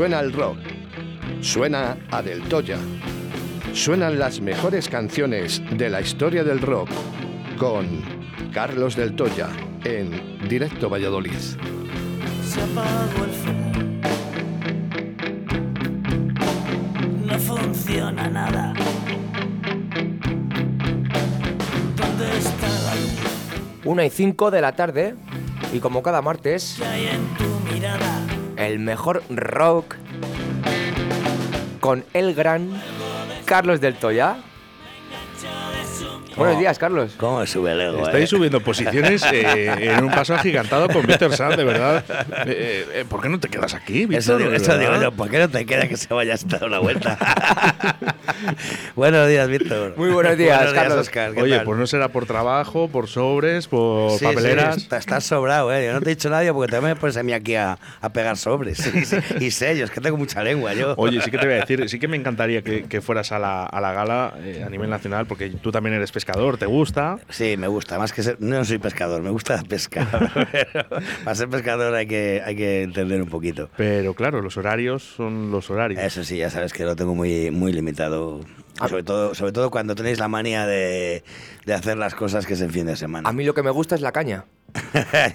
Suena el rock. Suena a Del Toya. Suenan las mejores canciones de la historia del rock con Carlos Del Toya en Directo Valladolid. Se apagó el fuego. No funciona nada. ¿Dónde está la luz? Una y 5 de la tarde. Y como cada martes, ¿Qué hay en tu mirada? El mejor rock con el gran Carlos del Toya. Buenos días, Carlos. ¿Cómo sube el ego? Estáis eh? subiendo posiciones eh, en un paso agigantado con Víctor Sanz, de verdad. Eh, eh, ¿Por qué no te quedas aquí, Víctor? Eso, digo, eso digo yo, ¿por qué no te queda que se vaya a dar una vuelta? Buenos días, Víctor. Muy buenos días, Carlos. Oscar. ¿qué Oye, tal? pues no será por trabajo, por sobres, por Sí, sí, papeleras. está- estás sobrado, ¿eh? Yo no te he dicho nadie porque también me pones a mí aquí a, a pegar sobres. Sí, sí, Y sellos, que tengo mucha lengua yo. Oye, sí que te voy a decir, sí que me encantaría que, que fueras a la, a la gala eh, a nivel nacional, porque tú también eres pescador, ¿te gusta? Sí, me gusta. Más que ser. No soy pescador, me gusta pescar. Pero para ser pescador hay que, hay que entender un poquito. Pero claro, los horarios son los horarios. Eso sí, ya sabes que lo tengo muy, muy limitado. Sobre todo, sobre todo cuando tenéis la manía de, de hacer las cosas que es en fin de semana. A mí lo que me gusta es la caña.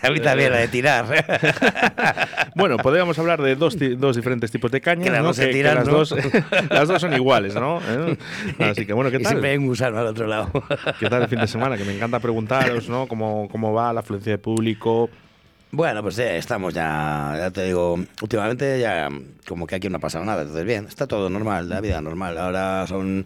A mí también, la de tirar. Bueno, podríamos hablar de dos, dos diferentes tipos de cañas, Que las ¿no? dos Que- que las, ¿no? dos, las dos son iguales, ¿no? ¿Eh? Así que bueno, ¿qué y tal? siempre hay un gusano al otro lado. ¿Qué tal el fin de semana? Que me encanta preguntaros, ¿no? ¿Cómo, cómo va la afluencia de público? Bueno, pues eh, estamos ya, ya te digo, últimamente ya como que aquí no ha pasado nada, entonces bien, está todo normal, la vida normal. Ahora son,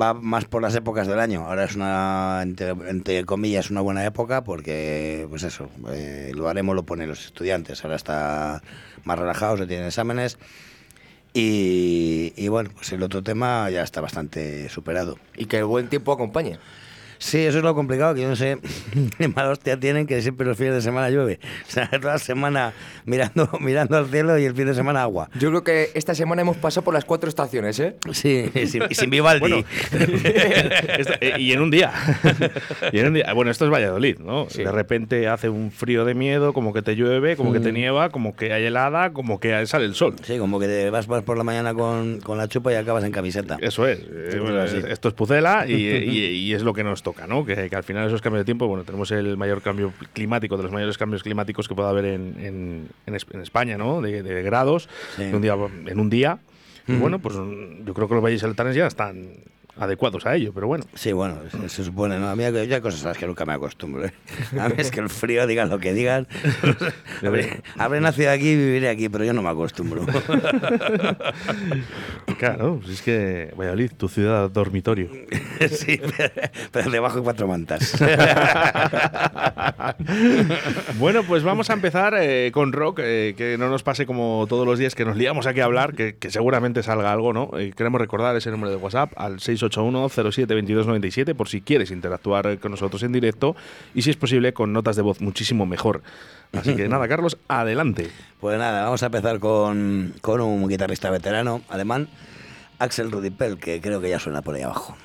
va más por las épocas del año, ahora es una, entre, comillas, una buena época porque, pues eso, eh, lo haremos, lo ponen los estudiantes, ahora está más relajado, se tienen exámenes. Y, y bueno, pues el otro tema ya está bastante superado. Y que el buen tiempo acompañe. Sí, eso es lo complicado, que yo no sé qué mala hostia tienen que siempre los fines de semana llueve. O sea, toda la semana mirando, mirando al cielo y el fin de semana agua. Yo creo que esta semana hemos pasado por las cuatro estaciones, ¿eh? Sí, y sin, y sin Vivaldi. Bueno, Esto- eh, y en un día. y en un día. Bueno, esto es Valladolid, ¿no? Sí. De repente hace un frío de miedo, como que te llueve, como que te nieva, como que hay helada, como que sale el sol. Sí, como que te vas, vas por la mañana con, con la chupa y acabas en camiseta. Eso es. Eh, Sí, bueno, así. esto es Pucela y, y- y es lo que nos toca, ¿no? Que, que al final esos cambios de tiempo, bueno, tenemos el mayor cambio climático, de los mayores cambios climáticos que pueda haber en, en- en Es- en España, ¿no? De, de grados Sí. de un día, en un día. Y bueno, pues yo creo que los valles altanes ya están adecuados a ello, pero bueno. Sí, bueno, se, se supone, ¿no? A mí hay, hay cosas a las que nunca me acostumbro. ¿eh? A mí es que el frío, digan lo que digan. habré, habré nacido aquí y viviré aquí, pero yo no me acostumbro. Claro, pues es que Valladolid, tu ciudad dormitorio. sí, pero, pero debajo de cuatro mantas. Bueno, pues vamos a empezar eh, con rock, eh, que no nos pase como todos los días que nos liamos aquí a hablar, que, que seguramente salga algo, ¿no? Queremos recordar ese número de WhatsApp al 681-07-2297 por si quieres interactuar con nosotros en directo y si es posible con notas de voz muchísimo mejor. Así que nada, Carlos, adelante. Pues nada, vamos a empezar con, con un guitarrista veterano alemán, Axel Rudipel, que creo que ya suena por ahí abajo.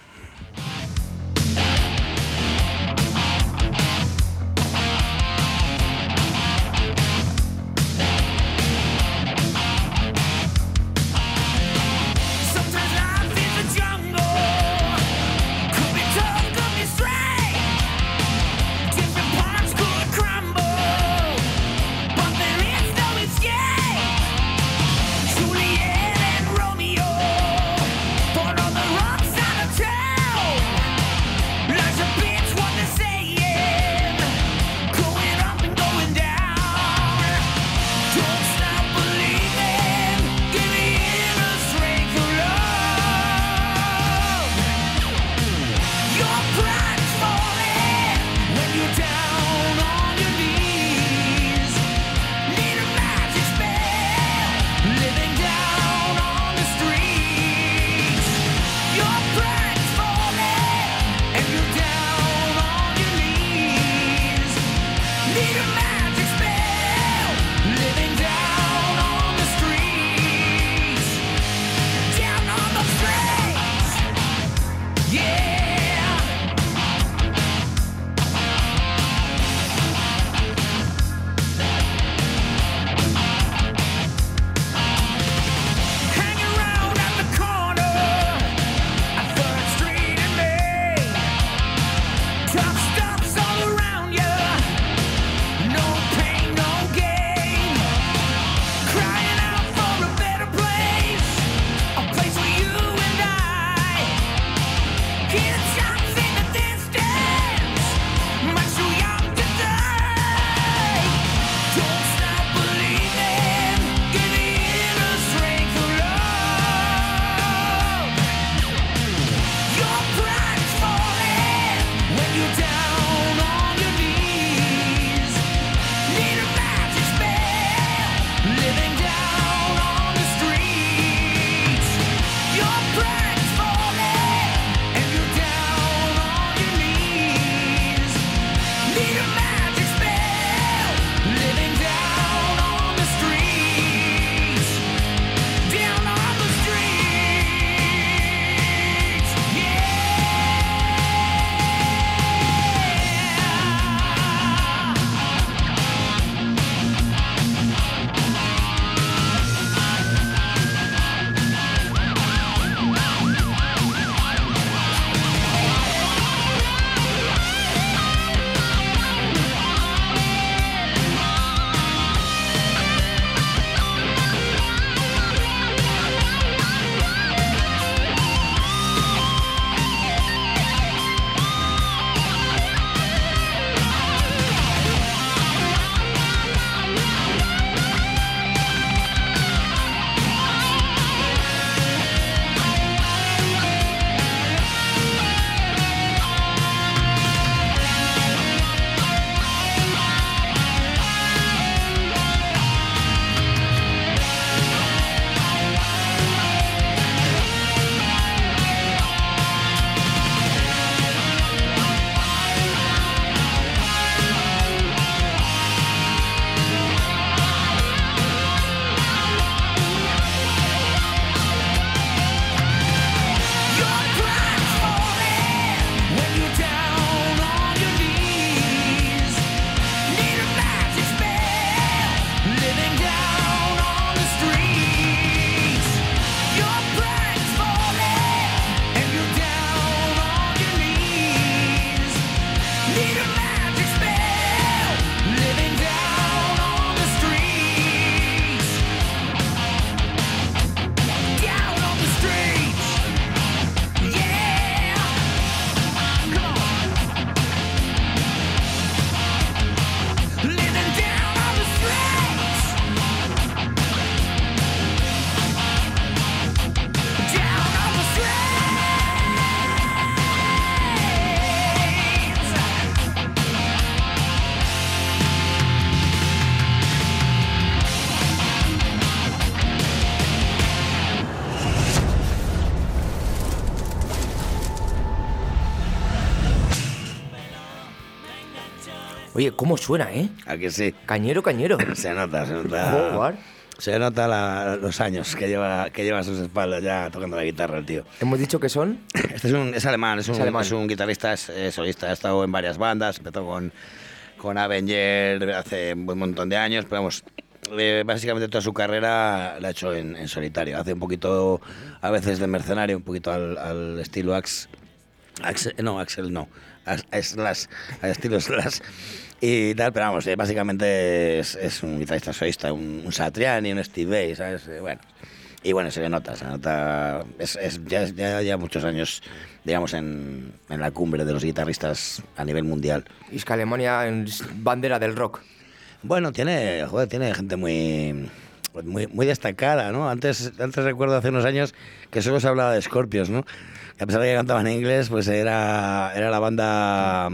Oye, ¿cómo suena, eh? ¿A que sí? Cañero, cañero. Se nota, se nota. Se nota la- los años que lleva, que lleva a sus espaldas ya tocando la guitarra el tío. Hemos dicho que son. Este es, un, es alemán, es un, Es alemán. es un guitarrista, es, solista, ha estado en varias bandas, empezó con, con Avenger hace un montón de años, pero vamos, eh, básicamente toda su carrera la ha hecho en, en solitario. Hace un poquito, a veces de mercenario, un poquito al, al estilo Ax, Axel, no, Axel no, As- Slash, al estilo Slash. Y tal, pero vamos, eh, básicamente es, es un guitarrista solista, un, un Satriani, un Steve Vai, ¿sabes? Eh, Bueno, y bueno, se le nota, se nota. Es, es- ya, ya, ya muchos años, digamos, en, en la cumbre de los guitarristas a nivel mundial. Y es que Alemania es bandera del rock. Bueno, tiene, joder, tiene gente muy, muy, muy destacada, ¿no? Antes, antes recuerdo hace unos años que solo se hablaba de Scorpions, ¿no? A pesar de que cantaban en inglés, pues era, era la banda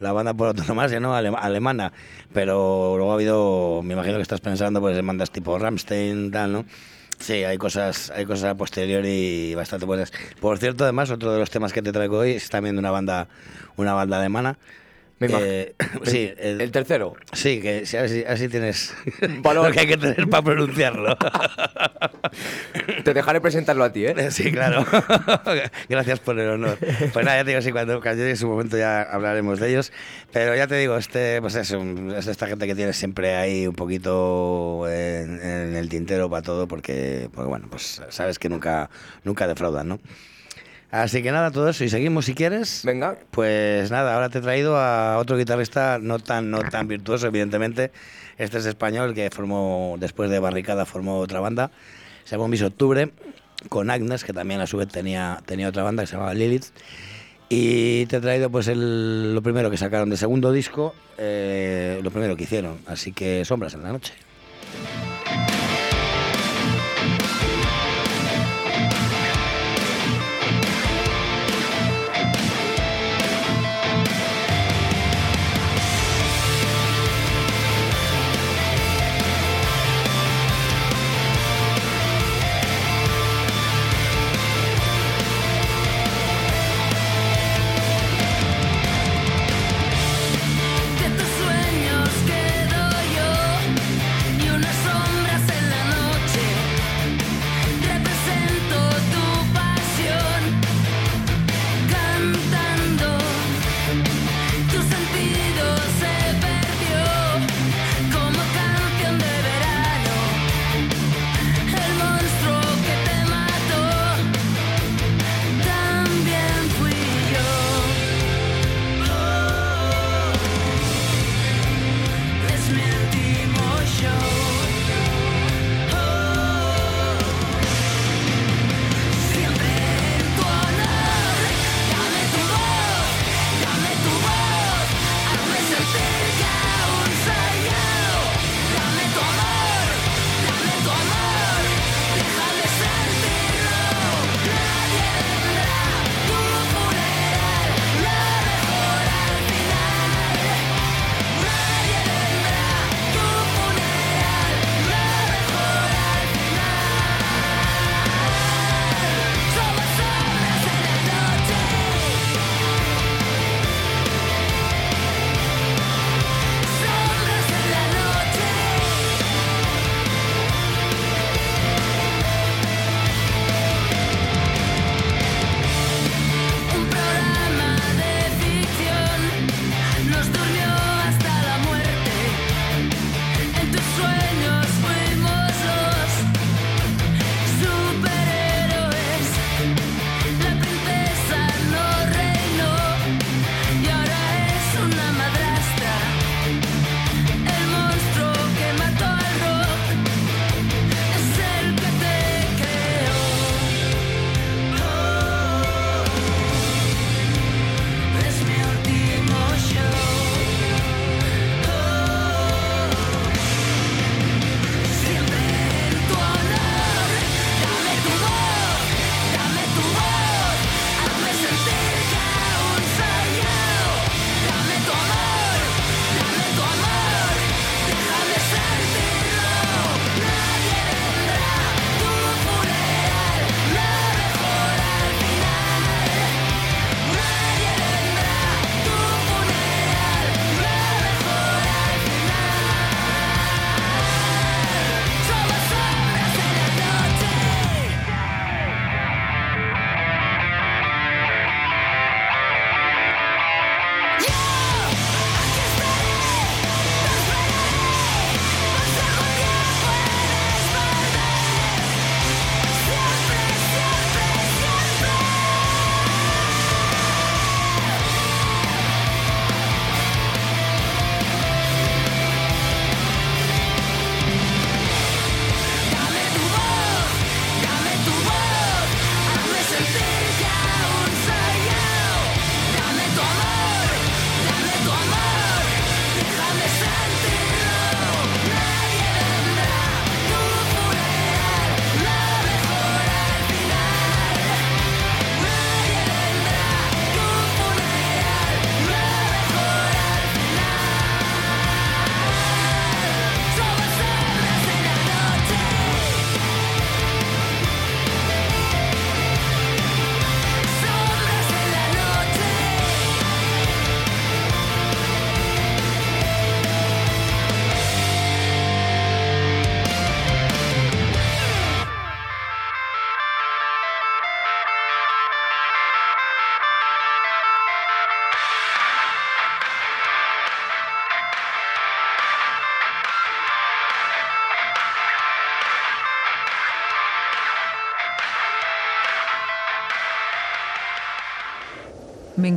la banda por autonomía, ¿no? Alema- alemana. Pero luego ha habido, me imagino que estás pensando, pues en bandas tipo Rammstein, tal, ¿no? Sí, hay cosas, hay cosas a posteriori bastante buenas. Por cierto, además, otro de los temas que te traigo hoy es también de una banda, una banda alemana. Eh, sí, el- El tercero. Sí, que así, así tienes Valor. lo que hay que tener para pronunciarlo. Te dejaré presentarlo a ti, ¿eh? Sí, claro. Gracias por el honor. Pues nada, ya te digo, sí, cuando, cuando llegue su momento ya hablaremos de ellos. Pero ya te digo, este, pues es, un- es esta gente que tiene siempre ahí un poquito en, en el tintero para todo, porque, porque, bueno, pues sabes que nunca, nunca defraudan, ¿no? Así que nada, todo eso. Y seguimos si quieres. Venga. Pues nada, ahora te he traído a otro guitarrista no tan, no tan virtuoso, evidentemente. Este es español que formó, después de Barricada, formó otra banda. Se llamó Miss Octubre, con Agnes, que también a su vez tenía, tenía otra banda que se llamaba Lilith. Y te he traído pues el- lo primero que sacaron de segundo disco, eh, lo primero que hicieron. Así que Sombras en la noche.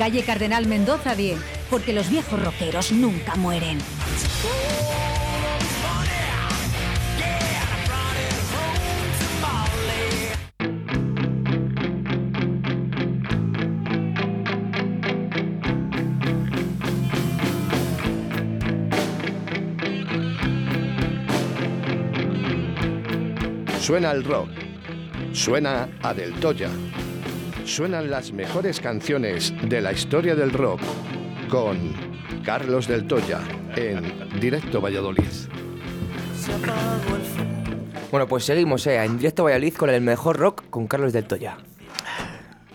Calle Cardenal Mendoza 10. Porque los viejos rockeros nunca mueren. Suena el rock. Suena a Del Toya. Suenan las mejores canciones de la historia del rock con Carlos Del Toya en Directo Valladolid. Bueno, pues seguimos, eh, en directo Valladolid con el mejor rock con Carlos del Toya.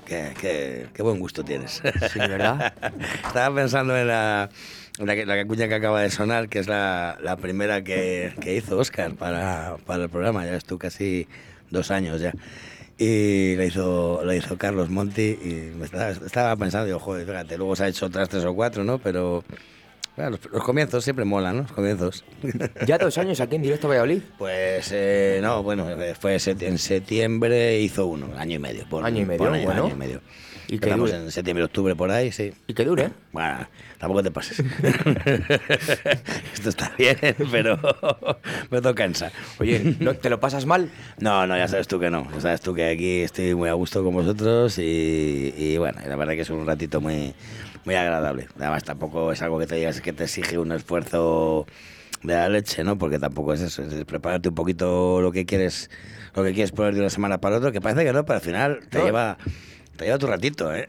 Qué, qué- qué buen gusto tienes. Sí, ¿verdad? Estaba pensando en la, en la, que- la cuña que acaba de sonar, que es la, la primera que, que hizo Oscar para, para el programa. Ya ves tú casi dos años ya. Y la hizo, la hizo Carlos Monti y me estaba, estaba pensando, digo, joder, fíjate, luego se ha hecho otras tres o cuatro, ¿no? Pero bueno, los, los comienzos siempre molan, ¿no? Los comienzos. Ya dos años aquí en directo a Valladolid. Pues eh, no, bueno, eh, fue en septiembre hizo uno, año y medio. pon- Año y medio, ahí, bueno. Año y medio. Y que dure. en septiembre, octubre, por ahí, sí. Y que dure. Bueno, tampoco te pases. Esto está bien, pero me todo cansa. Oye, ¿no, ¿te lo pasas mal? No, no, ya sabes tú que no. Ya sabes tú que aquí estoy muy a gusto con vosotros y, y bueno, la verdad que es un ratito muy, muy agradable. Además, tampoco es algo que te digas que te exige un esfuerzo de la leche, ¿no? Porque tampoco es eso, es prepararte un poquito lo que quieres, lo que quieres poner de una semana para otra, que parece que no, pero al final te No. lleva, te lleva tu ratito, ¿eh?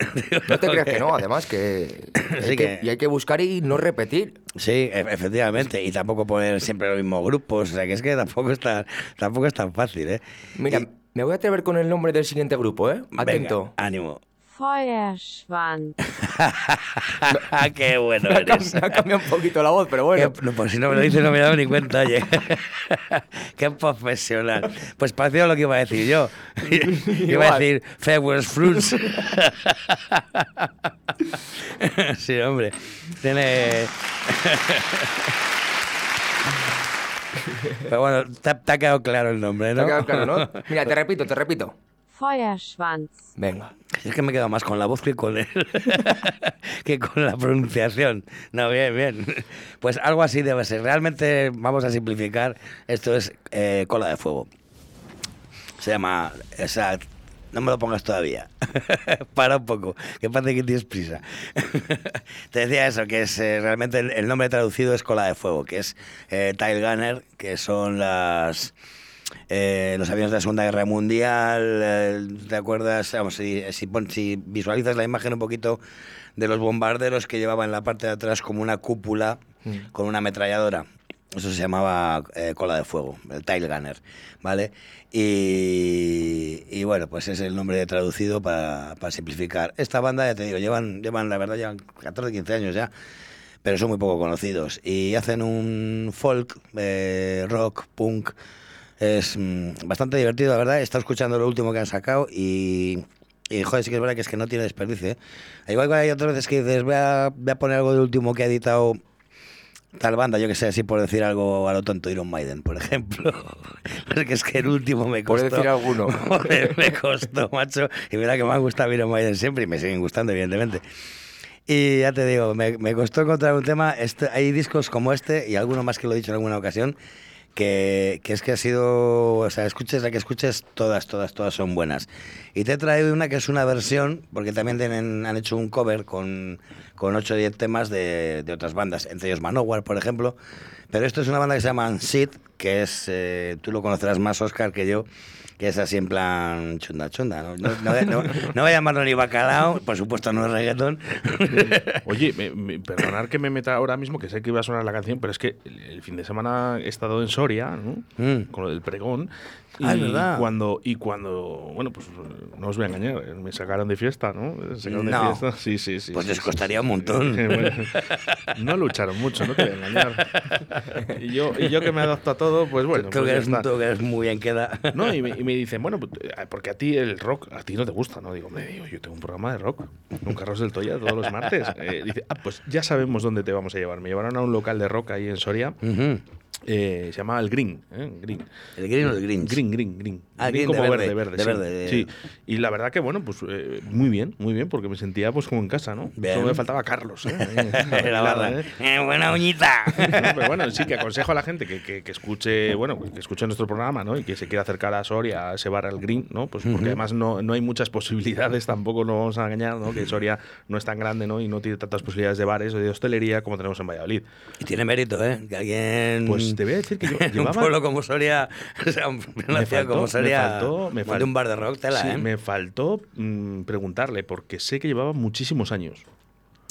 No te creas que no, además que, Sí hay que- que- y hay que buscar y no repetir. Sí, e- efectivamente, y tampoco poner siempre los mismos grupos, o sea que es que tampoco es tan, tampoco es tan fácil, ¿eh? Mira, Y- me voy a atrever con el nombre del siguiente grupo, ¿eh? Atento. Venga, ánimo. Feuerschwanz. Qué bueno Me ha, eres. me ha cambiado un poquito la voz, pero bueno. Qué- no, pues si no me lo dices no me he dado ni cuenta, oye. Qué profesional. Pues parecido a lo que iba a decir yo. Iba a decir February Fruits. sí, hombre. Tiene... Pero bueno, te, ha- te ha quedado claro el nombre, ¿Te ¿no? ha quedado claro, no? Mira, te repito, te repito. Feuerschwanz. Venga. Es que me he quedado más con la voz que con el, que con la pronunciación. No, bien, bien. Pues algo así debe ser. Realmente, vamos a simplificar, esto es eh, cola de fuego. Se llama, o sea, no me lo pongas todavía. Para un poco, que parece que tienes prisa. Te decía eso, que es eh, realmente el, el nombre traducido es cola de fuego, que es eh, Tile Gunner, que son las eh, los aviones de la Segunda Guerra Mundial, eh, ¿te acuerdas? Vamos, si, si, pon- si visualizas la imagen un poquito de los bombarderos que llevaban en la parte de atrás como una cúpula con una ametralladora. Eso se llamaba eh, cola de fuego, el Tile Gunner, ¿vale? Y, y bueno, pues es el nombre traducido para, para simplificar. Esta banda, ya te digo, llevan, llevan la verdad, llevan 14, 15 años ya pero son muy poco conocidos. Y hacen un folk, rock, punk. Es mm, bastante divertido, la verdad. He estado escuchando lo último que han sacado y, y joder, sí que es verdad que es que no tiene desperdicio. ¿eh? Igual que hay otras veces que dices, voy a, voy a poner algo de último que ha editado tal banda, yo que sé, así por decir algo a lo tonto, Iron Maiden, por ejemplo. Porque es que el último me Por costó. decir alguno. Me costó, macho. Y mira que me ha gustado Iron Maiden siempre y me siguen gustando, evidentemente. Y ya te digo, me, me costó encontrar un tema. Este, hay discos como este y alguno más que lo he dicho en alguna ocasión. Que, que es que ha sido, o sea, escuches la que escuches, todas, todas, todas son buenas. Y te he traído una que es una versión, porque también tienen, han hecho un cover con, con 8 o 10 temas de, de otras bandas, entre ellos Manowar, por ejemplo. Pero esto es una banda que se llama Sid, que es, eh, tú lo conocerás más, Oscar, que yo, que es así en plan chunda chunda. No, no, no, no- no voy a llamarlo ni bacalao, por supuesto no es reggaetón. Oye, me, me- perdonar que me meta ahora mismo, que sé que iba a sonar la canción, pero es que el, el fin de semana he estado en Soria, ¿no? Mm. Con lo del pregón. Y Ah, es verdad. Cuando, y cuando, bueno, pues no os voy a engañar, me sacaron de fiesta, ¿no? Me sacaron No. de fiesta. Sí, sí, sí. Pues sí, les sí, costaría sí. un montón. Bueno, no lucharon mucho, no te voy a engañar. Y yo, y yo que me adapto a todo, pues bueno. tú, pues que eres, tú que eres muy bien queda. No, y me, y me dicen, bueno, pues, eh, porque a ti el rock, a ti no te gusta, ¿no? Digo, hombre, digo, yo tengo un programa de rock con Carlos del Toya todos los martes. Eh, dice, ah, pues ya sabemos dónde te vamos a llevar. Me llevaron a un local de rock ahí en Soria, Ujú. Eh, se llama El Green, ¿eh? Green. ¿El green o el Grinch? Green, green, green. Ah, Green green como verde, verde, verde. de sí. verde, Sí. Y la verdad que, bueno, pues eh, muy bien, muy bien, porque me sentía pues como en casa, ¿no? Bien. Solo me faltaba Carlos, ¿eh? La barra. ¿eh? Eh, buena uñita. No, pero bueno, sí que aconsejo a la gente que, que- que escuche, bueno, que escuche nuestro programa, ¿no? Y que se quiera acercar a Soria, a ese bar al Green, ¿no? Pues porque además no, no hay muchas posibilidades, tampoco nos vamos a engañar, ¿no? Que Soria no es tan grande, ¿no? Y no tiene tantas posibilidades de bares o de hostelería como tenemos en Valladolid. Y tiene mérito, ¿eh? Que alguien. Pues te voy a decir que yo en un llevaba- pueblo como Soria, o sea, un- una Me ciudad faltó- como me Soria, faltó- me monte fal- un bar de rock, tela, Sí, ¿eh? me faltó mm, preguntarle, porque sé que llevaba muchísimos años.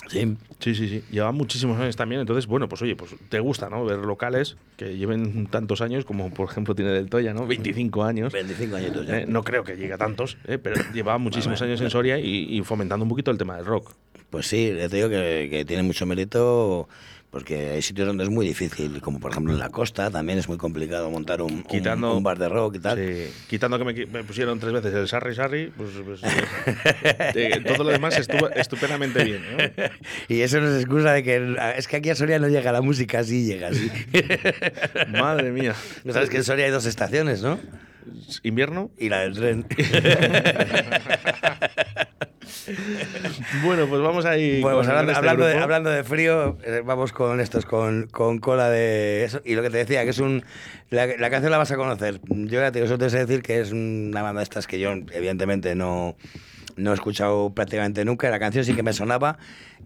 Sí. Sí, sí, sí. Lleva muchísimos años también. Entonces, bueno, pues oye, pues te gusta, ¿no? Ver locales que lleven tantos años, como por ejemplo tiene Del Toya, ¿no? 25 años. 25 añitos ya. Eh, no creo que llegue a tantos, eh, pero lleva muchísimos años en Soria y, y fomentando un poquito el tema del rock. Pues sí, te digo que, que tiene mucho mérito porque hay sitios donde es muy difícil, como por ejemplo en la costa, también es muy complicado montar un, Quitando- un bar de rock y tal. Sí, quitando que me, pusieron tres veces el Sarri Sarri, pues, pues, eh, todo lo demás estuvo estupendamente bien. ¿no? Y eso no es excusa de que es que aquí a Soria no llega la música, sí llega, sí. Madre mía. No sabes que en Soria hay dos estaciones, ¿no? ¿Invierno? Y la del tren. Bueno, pues vamos ahí. Bueno, pues hablando, este de, grupo. hablando de frío, eh, vamos con estos, con, con cola de eso. Y lo que te decía, que es un. La, la canción la vas a conocer. Yo ya te digo, eso te sé decir que es una banda de estas que yo, evidentemente, no, no he escuchado prácticamente nunca. La canción sí que me sonaba,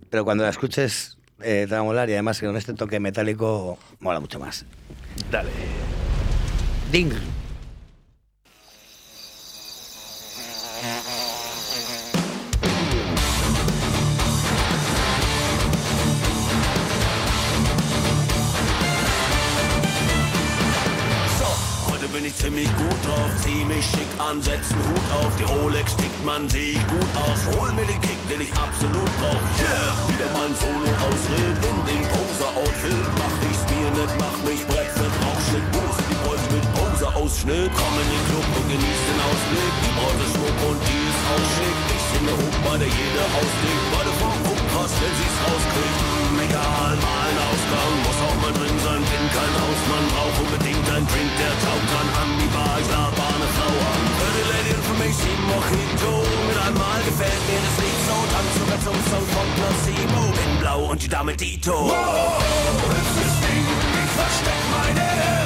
pero cuando la escuches eh, te va a molar y además que con este toque metálico mola mucho más. Dale. Ding. Ich ziemlich gut drauf, zieh mich schick an, setz einen Hut auf, die Rolex tickt, man seh gut aus, hol mir den Kick, den ich absolut brauch, yeah, wieder mein Solo ausreden, in dem Poser-Outfit, mach ich's mir nicht, mach mich brett für Rauchschnitt, Boost, die Boys mit Poser-Ausschnitt, komm in den Club und genieß den Ausblick, die Braut schmuck und die ist auch schick, ich singe hoch bei der jede auslegt, beide vom gucken krass, wenn sie's rauskriegt, egal, mal ein Ausgang, muss auch mal drin sein, bin kein Hausmann, brauch unbedingt ein Drink, der taugt an, lade eine Frau an, die Lady für mich, sie Mojito, mit einmal gefällt mir das Lied so, tanz sogar zum Song von Placebo, bin blau und die Dame Dito. Wow, hübsches Ding, ich versteck meine Ring,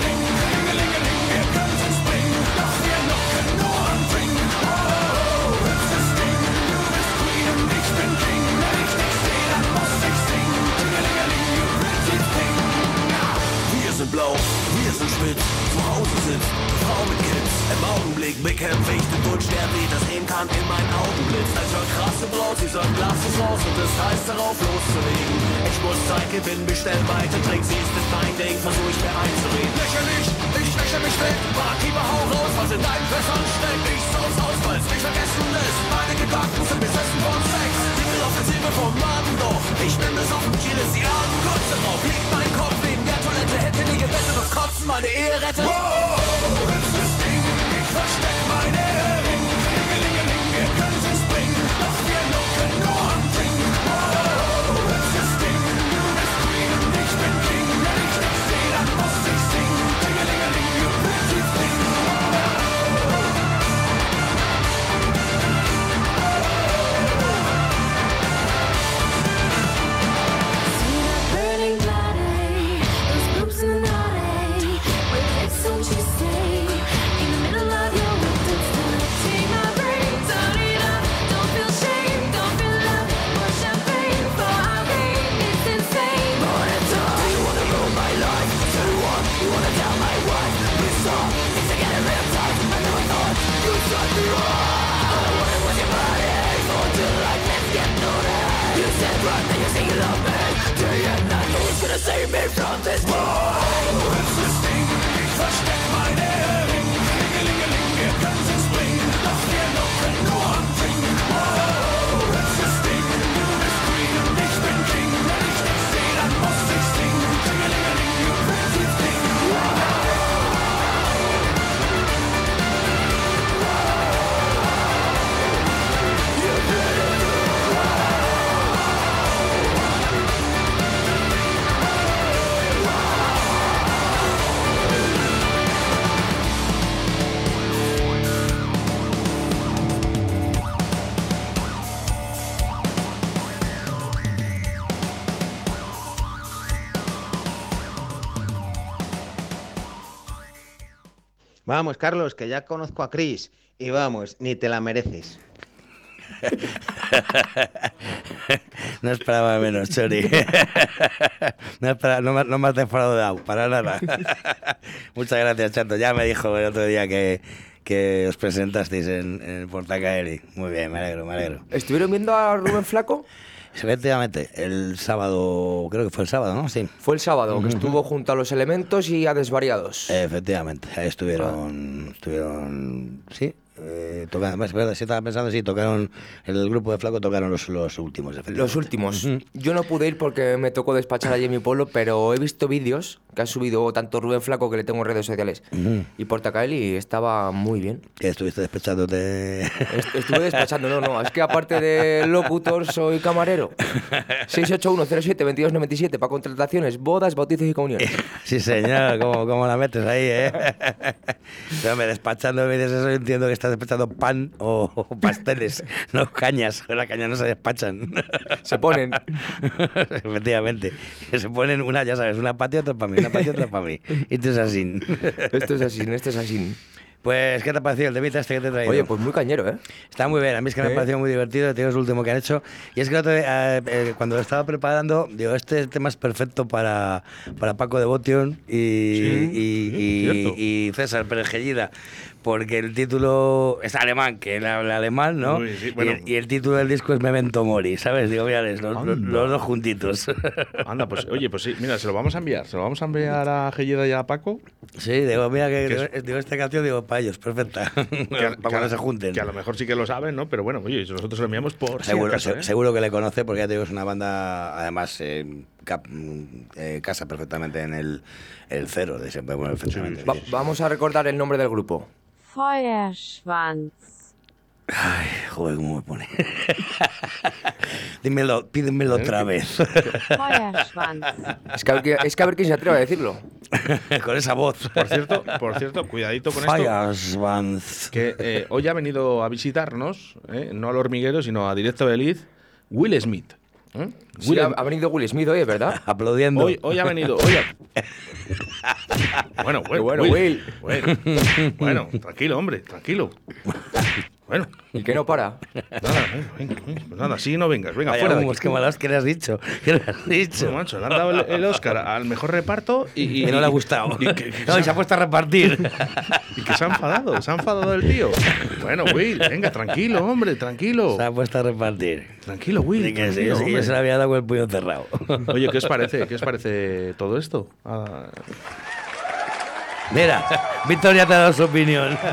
Vamos, Carlos, que ya conozco a Chris. Y vamos, ni te la mereces. No esperaba menos, Chori. No, esperaba- no, me- no me has defraudado, para nada. Muchas gracias, Chato. Ya me dijo el otro día que, que os presentasteis en, en el Portacaeri. Muy bien, me alegro, me alegro. ¿Estuvieron viendo a Rubén Flaco? Efectivamente, el sábado, creo que fue el sábado, ¿no? Sí. Fue el sábado, que estuvo junto a los elementos y a Desvariados. Efectivamente, ahí estuvieron, estuvieron, sí, eh, tocaron, verdad, sí estaba pensando, sí, tocaron, el grupo de Flaco tocaron los, los últimos. Los últimos. Yo no pude ir porque me tocó despachar allí en mi pueblo, pero he visto vídeos que ha subido tanto Rubén Flaco, que le tengo en redes sociales, y Portacaeli, y estaba muy bien. Estuviste despechándote... Est- Estuve despachando, no, no, es que aparte de locutor soy camarero. 681072297 para contrataciones, bodas, bautizos y comuniones. Sí, señor, ¿cómo, cómo la metes ahí, eh? No, me despachando, me dices eso, yo entiendo que estás despachando pan o, o pasteles, no cañas. Las cañas no se despachan. Se ponen. Efectivamente. Se ponen una, ya sabes, una para ti, otra para mí, una para ti, otra para mí. Y tú es así. Esto es así, esto es así. Pues, ¿qué te ha parecido el temita este que te he traído? Oye, pues muy cañero, ¿eh? Está muy bien, a mí es que me ¿Eh? ha parecido muy divertido, tío, es el último que han hecho. Y es que eh, eh, cuando lo estaba preparando, digo, este tema es perfecto para, para Paco de Botion y, Sí, y, y- y César Perejellida, porque el título es alemán, que él habla alemán, ¿no? Uy, sí, Y bueno. el- y, el título del disco es Memento Mori, ¿sabes? Digo, mira, los, los- Anda. los dos juntitos. Anda, pues oye, pues sí, mira, se lo vamos a enviar. Se lo vamos a enviar a Gelleda y a Paco. sí, digo, mira, que, es- digo, esta canción, digo, para ellos, perfecta. Que, a- para que cuando a- se junten. Que a lo mejor sí que lo saben, ¿no? Pero bueno, oye, nosotros lo enviamos por si Seguro, acaso, se- ¿eh? seguro que le conoce porque ya te digo, es una banda, además, eh, cap- eh, casa perfectamente en el, el cero de ese bueno, perfectamente. Va- vamos a recordar el nombre del grupo. Feuerschwanz. Ay, joder, cómo me pone. Dímelo, pídemelo otra vez. Feuerschwanz. Es que, a ver qui- es que a ver quién se atreve a decirlo. Con esa voz. Por cierto, por cierto, cuidadito con esto. Feuerschwanz. Que eh, hoy ha venido a visitarnos, ¿eh? no al hormiguero, sino a Directo Beliz, Will Smith. ¿Eh? Sí, Will ha, venido Will Smith hoy, ¿verdad? Aplaudiendo. Hoy, hoy ha venido. Hoy ha- bueno, bueno, Bueno, Will. Bueno, bueno, tranquilo, hombre, tranquilo. Bueno, Y que no para. nada, venga, venga, pues nada, así no vengas, venga, Vaya fuera de humos, aquí. qué malas que le has dicho. ¿Qué le has dicho? Bueno, macho, le han dado el, el Oscar al mejor reparto y, y- Y no le ha gustado. Y, que, que No, y se ha puesto a repartir. y que se ha enfadado, se ha enfadado el tío. Bueno, Will, venga, tranquilo, hombre, tranquilo. Se ha puesto a repartir. Tranquilo, Will. Que sí, tranquilo, sí, hombre. se le había dado con el puño cerrado. Oye, ¿qué os parece? ¿Qué os parece todo esto? Ah, Mira, Victoria te ha dado su opinión.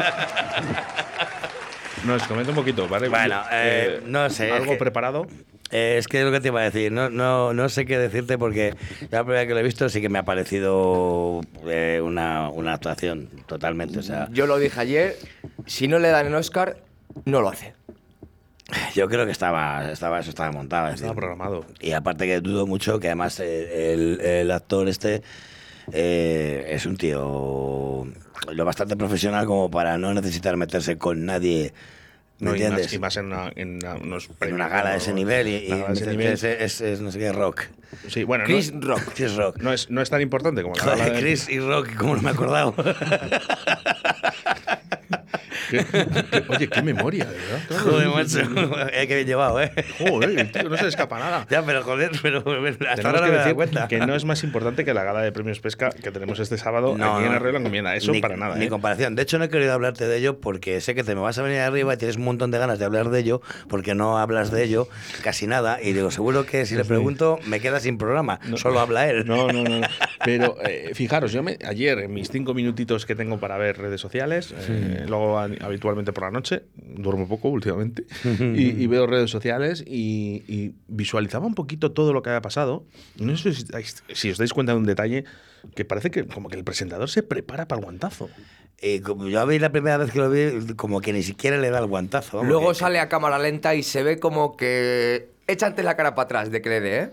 nos comenta un poquito, ¿vale? Bueno, eh, no sé, es ¿Algo que- preparado? Eh, es que es lo que te iba a decir, no, no, no sé qué decirte porque ya la primera vez que lo he visto sí que me ha parecido eh, una, una actuación totalmente. O sea, Yo lo dije ayer, si no le dan el Oscar, no lo hace. yo creo que estaba, estaba eso estaba montado. es Estaba decir, programado. y aparte que dudo mucho que además eh, el, el actor este eh, es un tío lo bastante profesional como para no necesitar meterse con nadie. ¿Me No, y, entiendes? más, y más en una, en una- unos en una gala de ese nivel y, y ese nivel. es, es- es no sé qué rock. Sí, bueno, Chris no, Rock. Chris Rock. no es, no es tan importante como la gala Joder, de- Chris y Rock, como no me he oye, qué memoria, de verdad. Joder, macho. Eh, qué bien llevado, ¿eh? Joder, tío, no se le escapa nada. Ya, pero joder, pero hasta Tenemos ahora no que me dado decir cuenta. que no es más importante que la gala de premios pesca que tenemos este sábado No, aquí en no. Arroyo la Encomienda. Eso Ni- para nada. Ni ¿eh? comparación. De hecho, no he querido hablarte de ello porque sé que te me vas a venir arriba y tienes un montón de ganas de hablar de ello porque no hablas de ello casi nada. Y digo, seguro que si le pregunto me queda sin programa. Solo habla él. No, no, no. no. Pero eh, fijaros, yo me, ayer en mis cinco minutitos que tengo para ver redes sociales, eh, luego habitualmente por la noche, duermo poco últimamente, y, y veo redes sociales y, y visualizaba un poquito todo lo que había pasado. No sé si, dais- si os dais cuenta de un detalle que parece que como que el presentador se prepara para el guantazo. Y como yo vi la primera vez que lo vi, como que ni siquiera le da el guantazo. Luego que- sale a cámara lenta y se ve como que échate la cara para atrás de que le dé, ¿eh?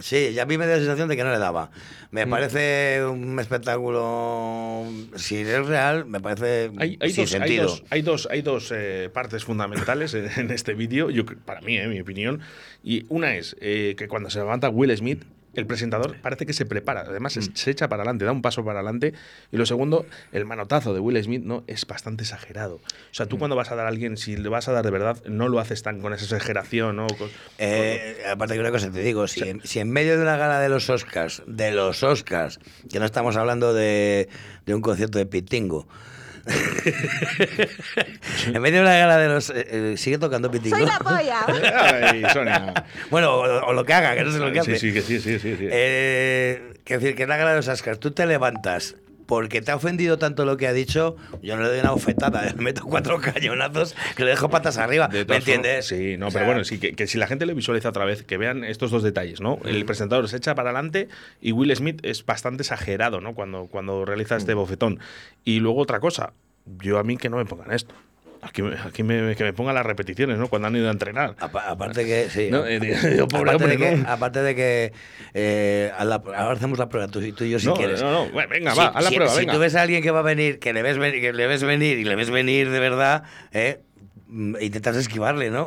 Sí, ya a mí me da la sensación de que no le daba. Me Mm. parece un espectáculo. Si es real, me parece Hay, hay sin dos, hay dos, hay dos, hay dos, eh, partes fundamentales en, en este vídeo, para mí, eh, mi opinión. Y una es eh, que cuando se levanta Will Smith, el presentador parece que se prepara, además Mm. se- echa para adelante, da un paso para adelante. Y lo segundo, el manotazo de Will Smith no es bastante exagerado. O sea, Mm. tú cuando vas a dar a alguien, si le vas a dar de verdad, no lo haces tan con esa exageración, ¿no? Con- Eh, aparte que una cosa te digo, si, en, si en medio de una gala de los Oscars, de los Oscars, que no estamos hablando de, de un concierto de Pitingo, en medio de una gala de los... eh, eh, sigue tocando Pitingo. Ay, Sonia. bueno, o, o lo que haga, que no sé lo que Sí, hace. sí, que sí, sí, sí. sí. Eh, quiero decir, que en la gala de los Oscars tú te levantas porque te ha ofendido tanto lo que ha dicho, yo no le doy una bofetada, le meto cuatro cañonazos que le dejo patas arriba. ¿Me entiendes? Sí, no, O pero bueno, sí, que, que si la gente lo visualiza otra vez, que vean estos dos detalles, ¿no? El presentador se echa para adelante y Will Smith es bastante exagerado, ¿no? Cuando, cuando realiza este bofetón. Y luego otra cosa, yo a mí que no me pongan esto. Aquí, me- aquí me, que me pongan las repeticiones, ¿no? Cuando han ido a entrenar. apa- aparte que, sí. No, eh, pobre aparte, hombre, de que, ¿no? aparte de que eh, a la- ahora hacemos la prueba, tú, tú y yo si no, quieres. no, no, venga, Si- va, haz la si, prueba, si venga. tú ves a alguien que va a venir, que le ves venir, que le ves venir y le ves venir de verdad, ¿eh? Mm, intentas esquivarle, ¿no?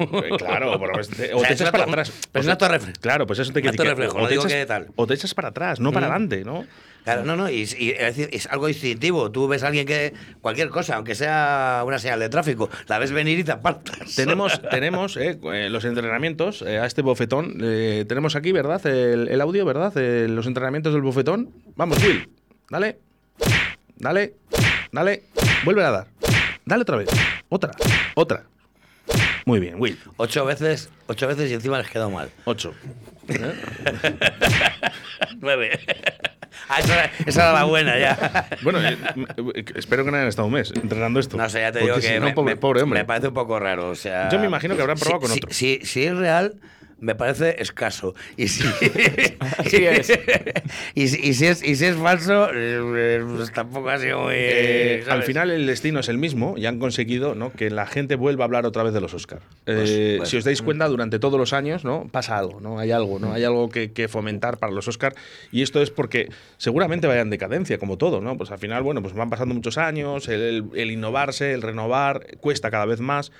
Eh, Claro, pero es- te- o O sea, te echas una para atrás. pero es una torre. Claro, pues eso te Un quiere acto decir que reflejo, o no te digo echas- que tal. O te echas para atrás, no para Mm. adelante, ¿no? Claro, no, no, y, y es decir, es algo instintivo. Tú ves a alguien que, cualquier cosa, aunque sea una señal de tráfico, la ves venir y te apartas. Tenemos, tenemos eh, eh, los entrenamientos eh, a este bofetón. eh, tenemos aquí, ¿verdad? El, el audio, ¿verdad? Los entrenamientos del bofetón. Vamos, Will. Dale. Dale. Dale. Vuelve a dar. Dale otra vez. Otra. Otra. Muy bien, Will. Ocho veces, ocho veces y encima les quedó mal. Ocho. Nueve. Ah, esa, era- esa era la buena ya. Bueno, eh, eh, espero que no hayan estado un mes entrenando esto. No sé, ya te digo si que no, me, pobre, me- pobre hombre. me parece un poco raro. O sea, Yo me imagino que habrán si- probado con si, otro. Si, si es real, me parece escaso. Y si, Así es. y, si, y si es, y si es falso, eh, pues tampoco ha sido muy. Eh, al final el destino es el mismo y han conseguido ¿no? que la gente vuelva a hablar otra vez de los Oscars. Eh, pues- si os dais cuenta, durante todos los años ¿no? pasa algo, ¿no? hay algo, ¿no? hay algo que, que fomentar para los Oscars y esto es porque seguramente vaya en decadencia, como todo. ¿no? Pues al final, bueno, pues van pasando muchos años, el, el- el innovarse, el renovar, cuesta cada vez más.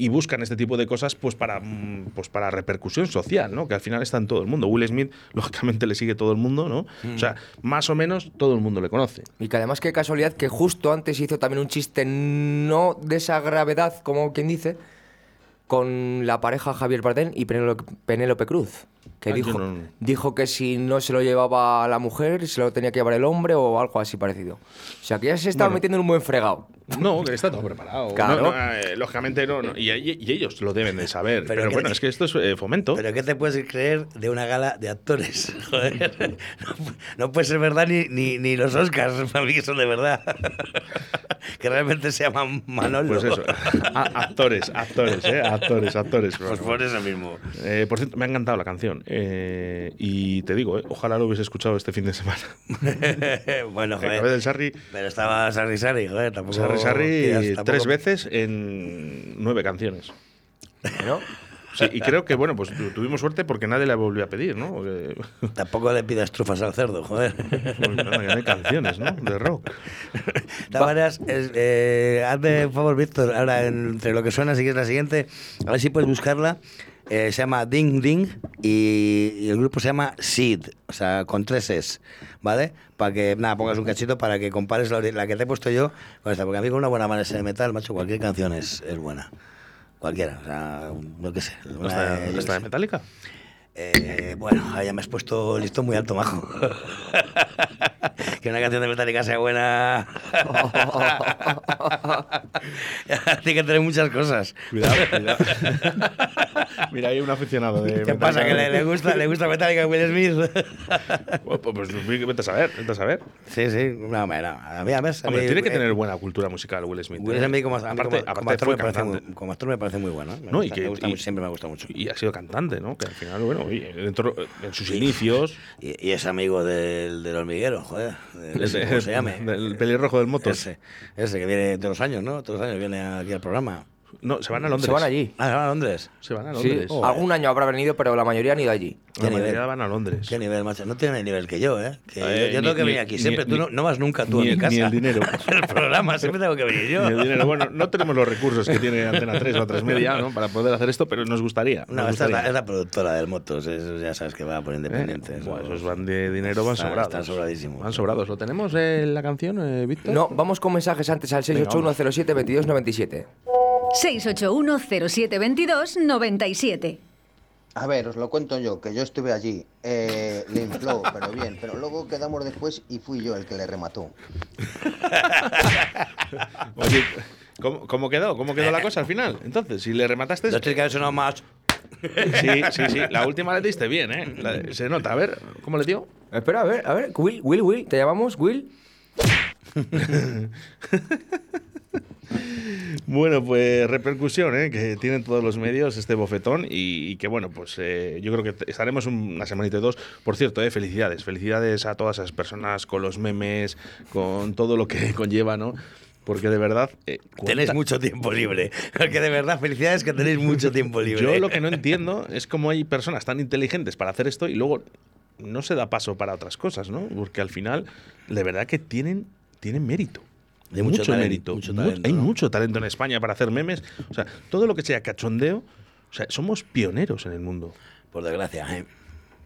Y buscan este tipo de cosas pues para, mm, pues para repercusión social, ¿no? Que al final está en todo el mundo. Will Smith, lógicamente, le sigue todo el mundo, ¿no? O sea, más o menos todo el mundo le conoce. Y que además qué casualidad que justo antes hizo también un chiste no de esa gravedad, como quien dice, con la pareja Javier Bardem y Penélope Cruz. Que Ah, dijo, no- dijo que si no se lo llevaba la mujer, se lo tenía que llevar el hombre o algo así parecido. O sea que ya se estaba Bueno. metiendo en un buen fregado. No, que está todo preparado. Claro. No, no, eh, lógicamente no, no. Y, y- y ellos lo deben de saber. Pero bueno, es que esto es eh, fomento. Pero ¿qué te puedes creer de una gala de actores? Joder, no, no puede ser verdad ni, ni, ni los Oscars, para mí que son de verdad. que realmente se llaman Manolo. Pues eso. A- actores, actores, ¿eh? Actores, actores. Pues por eso mismo. Eh, por cierto, me ha encantado la canción. Eh, y te digo, eh, ojalá lo hubiese escuchado este fin de semana. bueno, joder. del Sarri, Pero estaba Sarri Sarri, joder, tampoco. Sarri, Sarri tías, tampoco- tres veces en nueve canciones. ¿no? Sí, y creo que, bueno, pues tu- tuvimos suerte porque nadie la volvió a pedir, ¿no? Tampoco le pidas trufas al cerdo, joder. pues nada, que no hay canciones, ¿no? De rock. De todas maneras, es, eh, hazme un favor, Víctor, ahora entre lo que suena, si quieres la siguiente, a ver si puedes buscarla. Eh, se llama Ding Ding y, y el grupo se llama Seed, o sea, con tres S, ¿vale? Para que, nada, pongas un cachito para que compares la, que te he puesto yo con esta, porque a mí con una buena manera de metal, macho, cualquier canción es, es buena. Cualquiera, o sea, no qué sé. ¿No una de Metallica? eh, bueno, ya me has puesto el listón muy alto, majo. que una canción de Metallica sea buena. Tiene que tener muchas cosas. Cuidado, cuidado. Mira, hay un aficionado de ¿Qué pasa? ¿Que le, le gusta, le gusta Metallica a Will Smith? Bueno, pues vete a saber, vete a saber. sí, sí. No, no. A mí, a ver, a Hombre, mí, tiene que eh, tener buena cultura musical Will Smith. Will ¿eh? Smith como, aparte, como- aparte como actor me parece muy, como actor me parece muy bueno. ¿eh? Me No, y gusta, que me gusta y- mucho, siempre me ha gustado mucho. Y ha sido cantante, ¿no? Que al final, bueno, dentro, en sus inicios. Y, y es amigo del, del hormiguero, joder. Del- ese- ¿Cómo se llame? Del pelirrojo del motos. Ese, ese que viene todos los años, ¿no? Todos los años viene aquí al programa. No, se van a Londres. Se van allí. Ah, ¿se van a Londres? Se van a Sí, Londres. algún año habrá venido, pero la mayoría han ido allí. La ¿Qué mayoría nivel? van a Londres. ¿Qué nivel, macho? No tiene el nivel que yo, ¿eh? Que Eh, yo, yo ni- tengo que ni- venir aquí ni- siempre. tú ni- no, no vas nunca tú ni a mi casa. ni el dinero. el programa, siempre tengo que venir yo. Ni el dinero. Bueno, no tenemos los recursos que tiene Antena 3 o 3 Media ¿no? para poder hacer esto, pero nos gustaría. No, nos esta es la, gustaría. es la productora del Motos, eso ya sabes que va por ¿Eh? independientes. Buah, esos van de dinero, van Están- sobrados. están sobradísimos. Van sobrados. ¿Lo tenemos en la canción, eh, Víctor? No, vamos con mensajes antes al 681072297. 681 0722 97. A ver, os lo cuento yo, que yo estuve allí. Eh, le infló, pero bien. Pero luego quedamos después y fui yo el que le remató. Oye, ¿cómo, cómo quedó? ¿Cómo quedó la cosa al final? Entonces, si le remataste. Los chicos sonado más. Sí, sí, sí. La última le diste bien, ¿eh? La- se nota. A ver, ¿cómo le dio? Espera, a ver, a ver. Will, Will, Will, ¿te llamamos Will? Bueno, pues repercusión ¿eh? que tienen todos los medios este bofetón y, y que bueno, pues eh, yo creo que estaremos un- una semanita y dos. Por cierto, eh, felicidades, felicidades a todas esas personas con los memes, con todo lo que conlleva, ¿no? Porque de verdad... eh, Tenéis mucho tiempo libre. Porque de verdad, felicidades que tenéis mucho tiempo libre. Yo lo que no entiendo es cómo hay personas tan inteligentes para hacer esto y luego no se da paso para otras cosas, ¿no? Porque al final, de verdad que tienen, tienen mérito. De mucho mucho, talento, mérito. mucho Mu- talento, hay ¿no? mucho talento en España para hacer memes. O sea, todo lo que sea cachondeo, o sea, somos pioneros en el mundo. Por desgracia, ¿eh?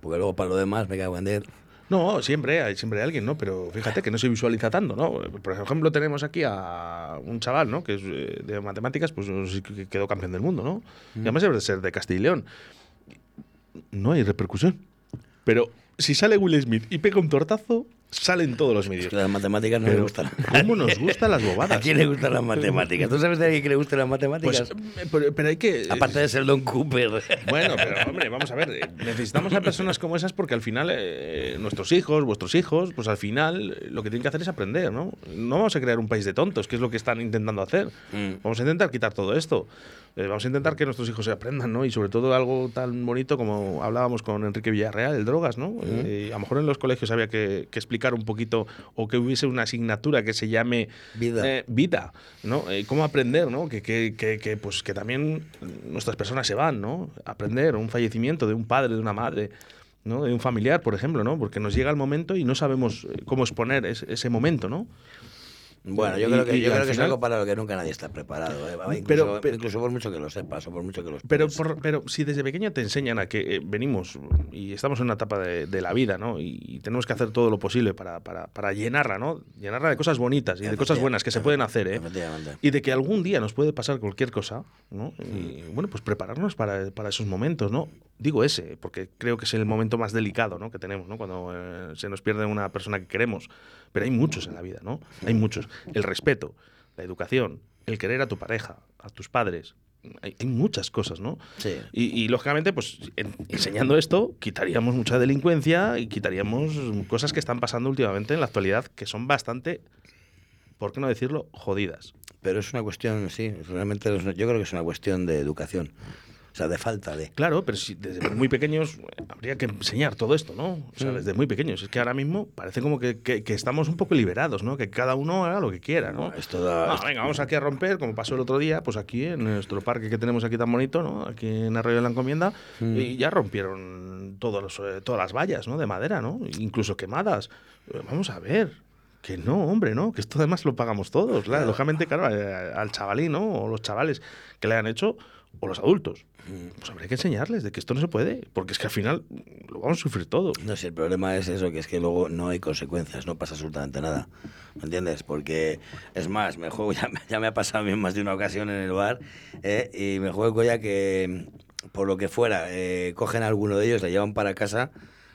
Porque luego para lo demás me cago en diez. No, siempre hay, siempre hay alguien, ¿no? Pero fíjate que no se visualiza tanto, ¿no? Por ejemplo, tenemos aquí a un chaval, ¿no? Que es eh, de matemáticas, pues que quedó campeón del mundo, ¿no? Y además debe de ser de Castilla y León. No hay repercusión. Pero si sale Will Smith y pega un tortazo, salen todos los Es medios. que las matemáticas no me Pero, gustan. ¿Cómo nos gustan las bobadas? ¿A quién le gustan las matemáticas? ¿Tú sabes de alguien que le gusten las matemáticas? Pues, pero, pero hay que. Aparte de ser Don Cooper. Bueno, pero hombre, vamos a ver. eh, Necesitamos a personas como esas porque al final eh, nuestros hijos, vuestros hijos, pues al final eh, lo que tienen que hacer es aprender, ¿no? No vamos a crear un país de tontos, que es lo que están intentando hacer. Mm. Vamos a intentar quitar todo esto. Eh, vamos a intentar que nuestros hijos se aprendan, ¿no? Y sobre todo algo tan bonito como hablábamos con Enrique Villarreal, el drogas, ¿no? Eh, a lo mejor en los colegios había que, que explicar un poquito o que hubiese una asignatura que se llame Vida. eh, vida, ¿no? Eh, cómo aprender, ¿no? Que, que, que, que, pues, que también nuestras personas se van, ¿no? Aprender un fallecimiento de un padre, de una madre, ¿no? De un familiar, por ejemplo, ¿no? Porque nos llega el momento y no sabemos eh, cómo exponer ese, ese momento, ¿no? Bueno, yo Y- creo que, yo creo que es algo para lo que nunca nadie está preparado. ¿eh? Incluso, Pero- pero- incluso por mucho que lo sepas o por mucho que lo Pero, por- pero si desde pequeño te enseñan a que eh, venimos y estamos en una etapa de, de la vida, ¿no? Y, y tenemos que hacer todo lo posible para, para, para llenarla, ¿no? Llenarla de cosas bonitas y de cosas buenas que se pueden hacer, ¿eh? Y de que algún día nos puede pasar cualquier cosa, ¿no? Y bueno, pues prepararnos para, para esos momentos, ¿no? Digo ese, porque creo que es el momento más delicado, ¿no? Que tenemos, ¿no? Cuando eh, se nos pierde una persona que queremos. Pero hay muchos en la vida, ¿no? Hay muchos. El respeto, la educación, el querer a tu pareja, a tus padres. Hay, hay muchas cosas, ¿no? Sí. Y, y, lógicamente, pues en- enseñando esto, quitaríamos mucha delincuencia y quitaríamos cosas que están pasando últimamente en la actualidad que son bastante, ¿por qué no decirlo?, jodidas. Pero es una cuestión, sí, realmente yo creo que es una cuestión de educación. O sea, de falta de. Claro, pero si desde muy pequeños eh, habría que enseñar todo esto, ¿no? O sea, Mm. desde muy pequeños. Es que ahora mismo parece como que, que- que estamos un poco liberados, ¿no? Que cada uno haga lo que quiera, ¿no? Esto da- No, venga, vamos aquí a romper, como pasó el otro día, pues aquí en nuestro parque que tenemos aquí tan bonito, ¿no? Aquí en Arroyo de la Encomienda, Mm. y ya rompieron todos los, eh, todas las vallas, ¿no? De madera, ¿no? Incluso quemadas. Eh, Vamos a ver. Que no, hombre, ¿no? Que esto además lo pagamos todos. Claro, lógicamente, claro, al chavalín, ¿no? O los chavales que le han hecho, o los adultos. Mm. Pues habría que enseñarles de que esto no se puede, porque es que al final lo vamos a sufrir todo. No sé, el problema es eso, que es que luego no hay consecuencias, no pasa absolutamente nada. ¿Me entiendes? Porque, es más, me juego, ya, ya me ha pasado a mí más de una ocasión en el bar, ¿eh? y me juego ya que, por lo que fuera, eh, cogen a alguno de ellos, le llevan para casa.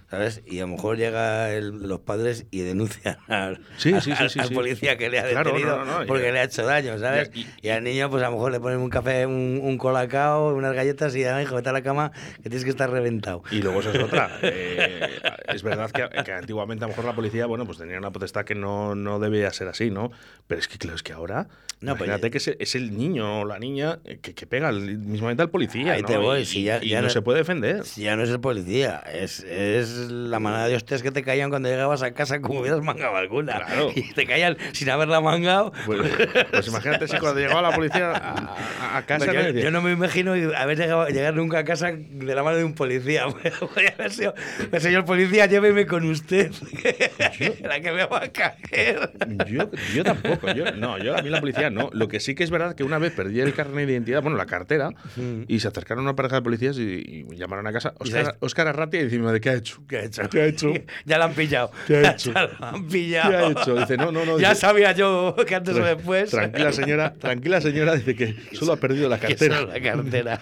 ¿Sabes? Y a lo mejor llega el- los padres y denuncian al, Sí, al- policía que le ha detenido no, no, no, porque ya- le ha hecho daño, ¿sabes? ya- y- Y al niño, pues a lo mejor le ponen un café, un, un colacao, unas galletas y ya, hijo, vete a la cama que tienes que estar reventado. Y luego eso es otra. eh, es verdad que, que antiguamente a lo mejor la policía, bueno, pues tenía una potestad que no, no debía ser así, ¿no? Pero es que claro, es que ahora, No, pues imagínate que es, es el niño o la niña que, que pega mismamente al policía, Ahí ¿no? te voy, y, si ya- y ya no no- se puede defender. Si ya no es el policía, es, es la manada de hostias que te caían cuando llegabas a casa como hubieras mangado alguna. Claro. Y te caían sin haberla mangado. Pues, pues imagínate si cuando llegaba la policía a, a- a casa... Yo, ¿no? Decía, yo no me imagino haber llegado, llegar nunca a casa de la mano de un policía. Podría haber sido, "Pues, señor policía, lléveme con usted. la que me va a caer. Yo, yo tampoco, yo, no, yo a mí la policía no. Lo que sí que es verdad que una vez perdí el carnet de identidad, bueno, la cartera, y se acercaron una pareja de policías y, y llamaron a casa. ¿Y Oscar, Oscar Arratia y decimos, ¿de qué ha hecho? ¿Qué ha hecho? ¿Qué ha hecho? Ya la han pillado. ¿Qué ha hecho? Ya la han ¿Qué pillado. ha hecho? Dice, no, no, no. Ya dice, sabía yo que antes o después. Tranquila señora, tranquila señora, dice que solo ha perdido la cartera. solo la cartera.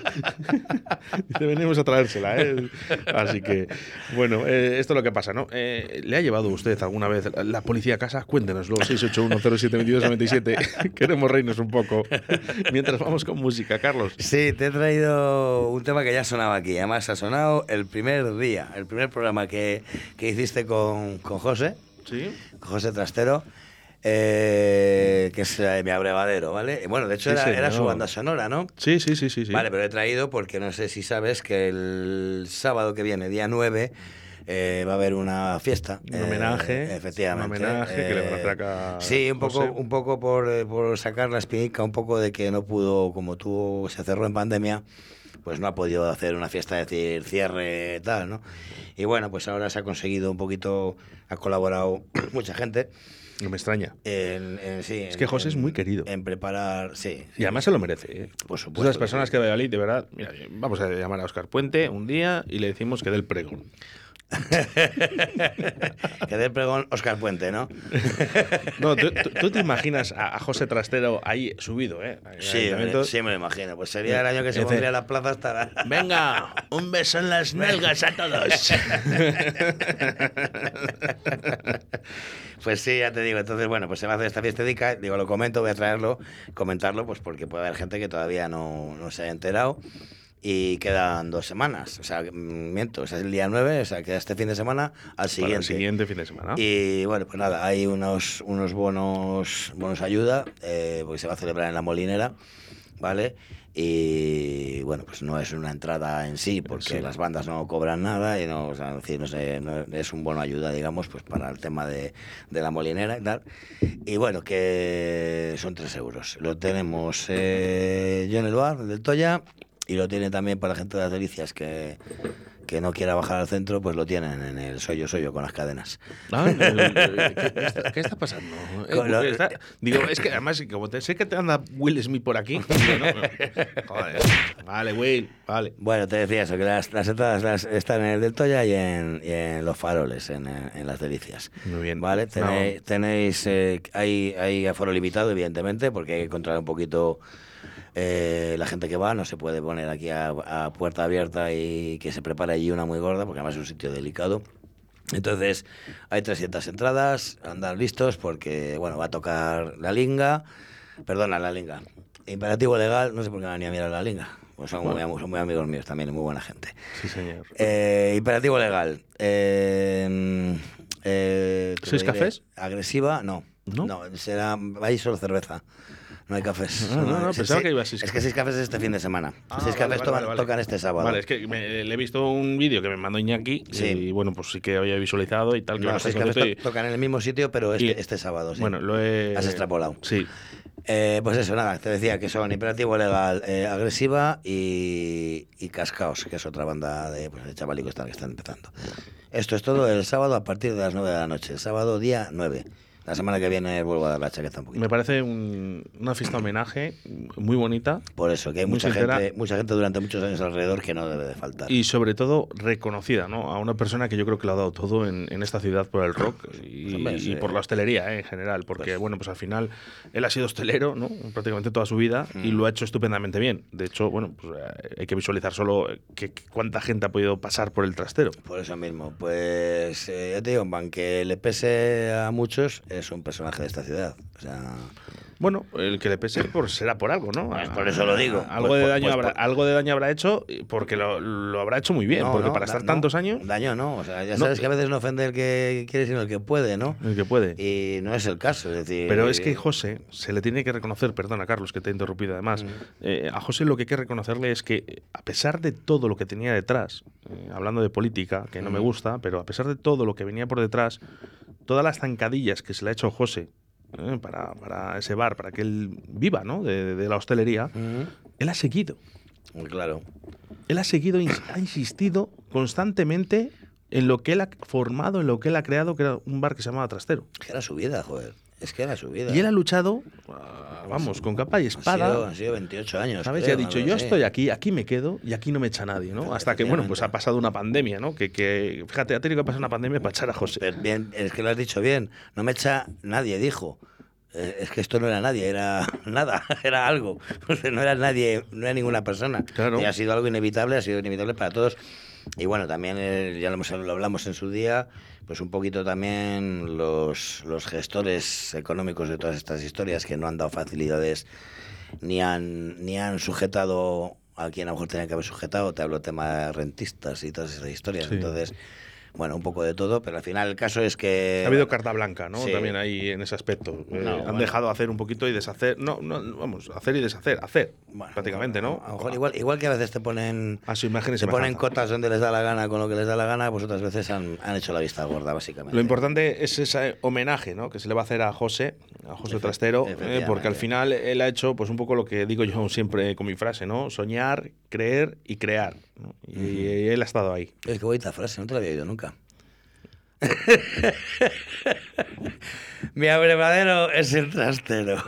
Dice, venimos a traérsela, ¿eh? Así que, bueno, eh, esto es lo que pasa, ¿no? Eh, ¿Le ha llevado usted alguna vez la- la policía a casa? Cuéntenoslo, 681072297. Queremos reírnos un poco. Mientras vamos con música, Carlos. Sí, te he traído un tema que ya sonaba aquí. Además, ha sonado el primer día, el primer programa que, que hiciste con, con José, ¿Sí? con José Trastero, eh, que es eh, mi abrevadero, ¿vale? Bueno, de hecho Sí, era, era su banda sonora, ¿no? Sí, sí, sí, sí. sí. Vale, pero he traído porque no sé si sabes que el sábado que viene, día 9, eh, va a haber una fiesta. Un homenaje, eh, efectivamente. un homenaje que le van a hacer acá a Sí, un poco, José. un poco por, eh, por sacar la espinica, un poco de que no pudo, como tú se cerró en pandemia, pues no ha podido hacer una fiesta, decir cierre, tal, ¿no? Y bueno, pues ahora se ha conseguido un poquito, ha colaborado mucha gente. No me extraña. En, en- sí, Es que José es muy querido. En preparar, sí. Y además se lo merece. ¿eh? Por Es supuesto. las personas que de verdad, mira, vamos a llamar a Oscar Puente un día y le decimos que dé el pregón. que dé pregón Oscar Puente, ¿no? No, tú, tú- tú te imaginas a, a José Trastero ahí subido, ¿eh? Ahí Sí, me, sí, me lo imagino. Pues sería el año que se pondría la plaza hasta la... Venga, un beso en las nalgas a todos. Pues sí, ya te digo. Entonces, bueno, pues se va a hacer esta fiestedica. Digo, lo comento, voy a traerlo, comentarlo, pues porque puede haber gente que todavía no, no se haya enterado. Y quedan dos semanas. O sea, miento, o sea, es el día 9, o sea, queda este fin de semana al Para siguiente. el siguiente fin de semana. Y bueno, pues nada, hay unos, unos bonos, bonos ayuda, eh, porque se va a celebrar en la Molinera, ¿vale? Y bueno, pues no es una entrada en sí, porque Sí. las bandas no cobran nada y no, o sea, es decir, no, sé, no- es un bono ayuda, digamos, pues para el tema de, de la Molinera y tal. Y bueno, que son tres euros. Lo tenemos eh, yo en el bar del Toya y lo tiene también para la gente de las delicias que que no quiera bajar al centro, pues lo tienen en el soyo soyo con las cadenas. Ah, ¿qué, qué está, qué está pasando? Eh, Con lo- está- digo, es que además, como te, sé que te anda Will Smith por aquí. no, joder, vale, Will, vale. Bueno, te decía eso, que las, las entradas las- están en el del Toya y en, y en los faroles, en, en las delicias. Muy bien. Vale, tenéis eh, hay, hay aforo limitado, evidentemente, porque hay que controlar un poquito eh, la gente que va, no se puede poner aquí a, a puerta abierta y que se prepare allí una muy gorda, porque además es un sitio delicado. Entonces, hay 300 entradas, andar listos porque, bueno, va a tocar la linga, perdona, la linga. Imperativo legal, no sé por qué van a mirar la linga. Pues son, muy, son muy amigos míos también, muy buena gente. Sí, señor. Eh, imperativo legal. Eh, eh, te ¿Seis lo diré. cafés? Agresiva, no. ¿No? será. Ahí solo cerveza. No hay cafés. No, no, es- pensaba que iba a seis Es que seis cafés es este fin de semana. Ah, seis vale, cafés vale, tocan, vale, vale. tocan este sábado. Vale, es que me- le he visto un vídeo que me mandó Iñaki Sí. y bueno, pues sí que había visualizado y tal. Que No, seis cafés tocan en el mismo sitio, pero este, Y- este sábado. sí. Bueno, lo he. Has extrapolado. Sí. Eh, pues eso, nada, te decía que son Imperativo Legal, eh, Agresiva y, y Cascaos, que es otra banda de, pues, de chavalicos que están empezando. Esto es todo el sábado a partir de las 9 de la noche, el sábado día 9, La semana que viene vuelvo a dar la chaqueta un poquito. Me parece un- una fiesta homenaje muy bonita. Por eso, que hay mucha sincera gente, mucha gente durante muchos años alrededor que no debe de faltar. Y sobre todo reconocida, ¿no? A una persona que yo creo que lo ha dado todo en, en esta ciudad por el rock y, Hombre, y sí. por la hostelería ¿eh? en general. Porque, bueno, pues al final él ha sido hostelero, ¿no? Prácticamente toda su vida y Mm. lo ha hecho estupendamente bien. De hecho, bueno, pues eh, hay que visualizar solo que, que cuánta gente ha podido pasar por el trastero. Por eso mismo, pues eh, ya te digo, aunque le pese a muchos, es un personaje de esta ciudad. O sea, Bueno, el que le pese por, será por algo, ¿no? Pues por eso lo digo. Algo, Pues de daño pues habrá, algo de daño habrá hecho porque lo, lo habrá hecho muy bien. no, porque no, para da- estar no, tantos años, Daño no, o sea, ya No. sabes que a veces no ofende el que quiere, sino el que puede, ¿no? el que puede. Y no es el caso, es decir. Pero es que José se le tiene que reconocer, perdona Carlos que te he interrumpido además, Mm. eh, a José lo que hay que reconocerle es que eh, a pesar de todo lo que tenía detrás, eh, hablando de política, que no me Mm. gusta, pero a pesar de todo lo que venía por detrás, todas las zancadillas que se le ha hecho José eh, para, para ese bar, para que él viva ¿no? de, de la hostelería, él ha seguido. Claro. Él ha seguido, ha insistido constantemente en lo que él ha formado, en lo que él ha creado, que era un bar que se llamaba Trastero. Que era su vida, joder. Es que era su vida. Y él ha luchado, vamos, con capa y Han espada. sido, han sido 28 años. ¿Sabes? creo, y ha dicho, yo estoy aquí, aquí me quedo y aquí no me echa nadie, ¿no? Hasta que, bueno, pues ha pasado una pandemia, ¿no? Que, que fíjate, ha tenido que pasar una pandemia para echar a José. Pero bien, es que lo has dicho bien. No me echa nadie, dijo. Eh, Es que esto no era nadie, era nada, era algo. No era nadie, no era ninguna persona. Claro. Y ha sido algo inevitable, ha sido inevitable para todos. Y bueno, también eh, ya lo, hemos- lo hablamos en su día, pues un poquito también los, los gestores económicos de todas estas historias que no han dado facilidades ni han, ni han sujetado a quien a lo mejor tenía que haber sujetado. Te hablo tema de rentistas y todas esas historias. Sí. Entonces, bueno, un poco de todo, pero al final el caso es que... Ha habido carta blanca, ¿no? Sí. También ahí en ese aspecto. Eh, han dejado hacer un poquito y deshacer. No, no, vamos, hacer y deshacer, hacer. Bueno, prácticamente, ¿no? A lo mejor igual, igual que a veces te ponen, A su imagen y te ponen cotas donde les da la gana con lo que les da la gana, pues otras veces han, han hecho la vista gorda, básicamente. Lo importante es ese homenaje ¿no? que se le va a hacer a José, a José Efe- Trastero, eh, porque al final él ha hecho pues un poco lo que digo yo siempre con mi frase, ¿no? Soñar, creer y crear. ¿no? Y, y él ha estado ahí. Oye, qué bonita frase, no te la había oído nunca. Mi abrevadero es el trastero.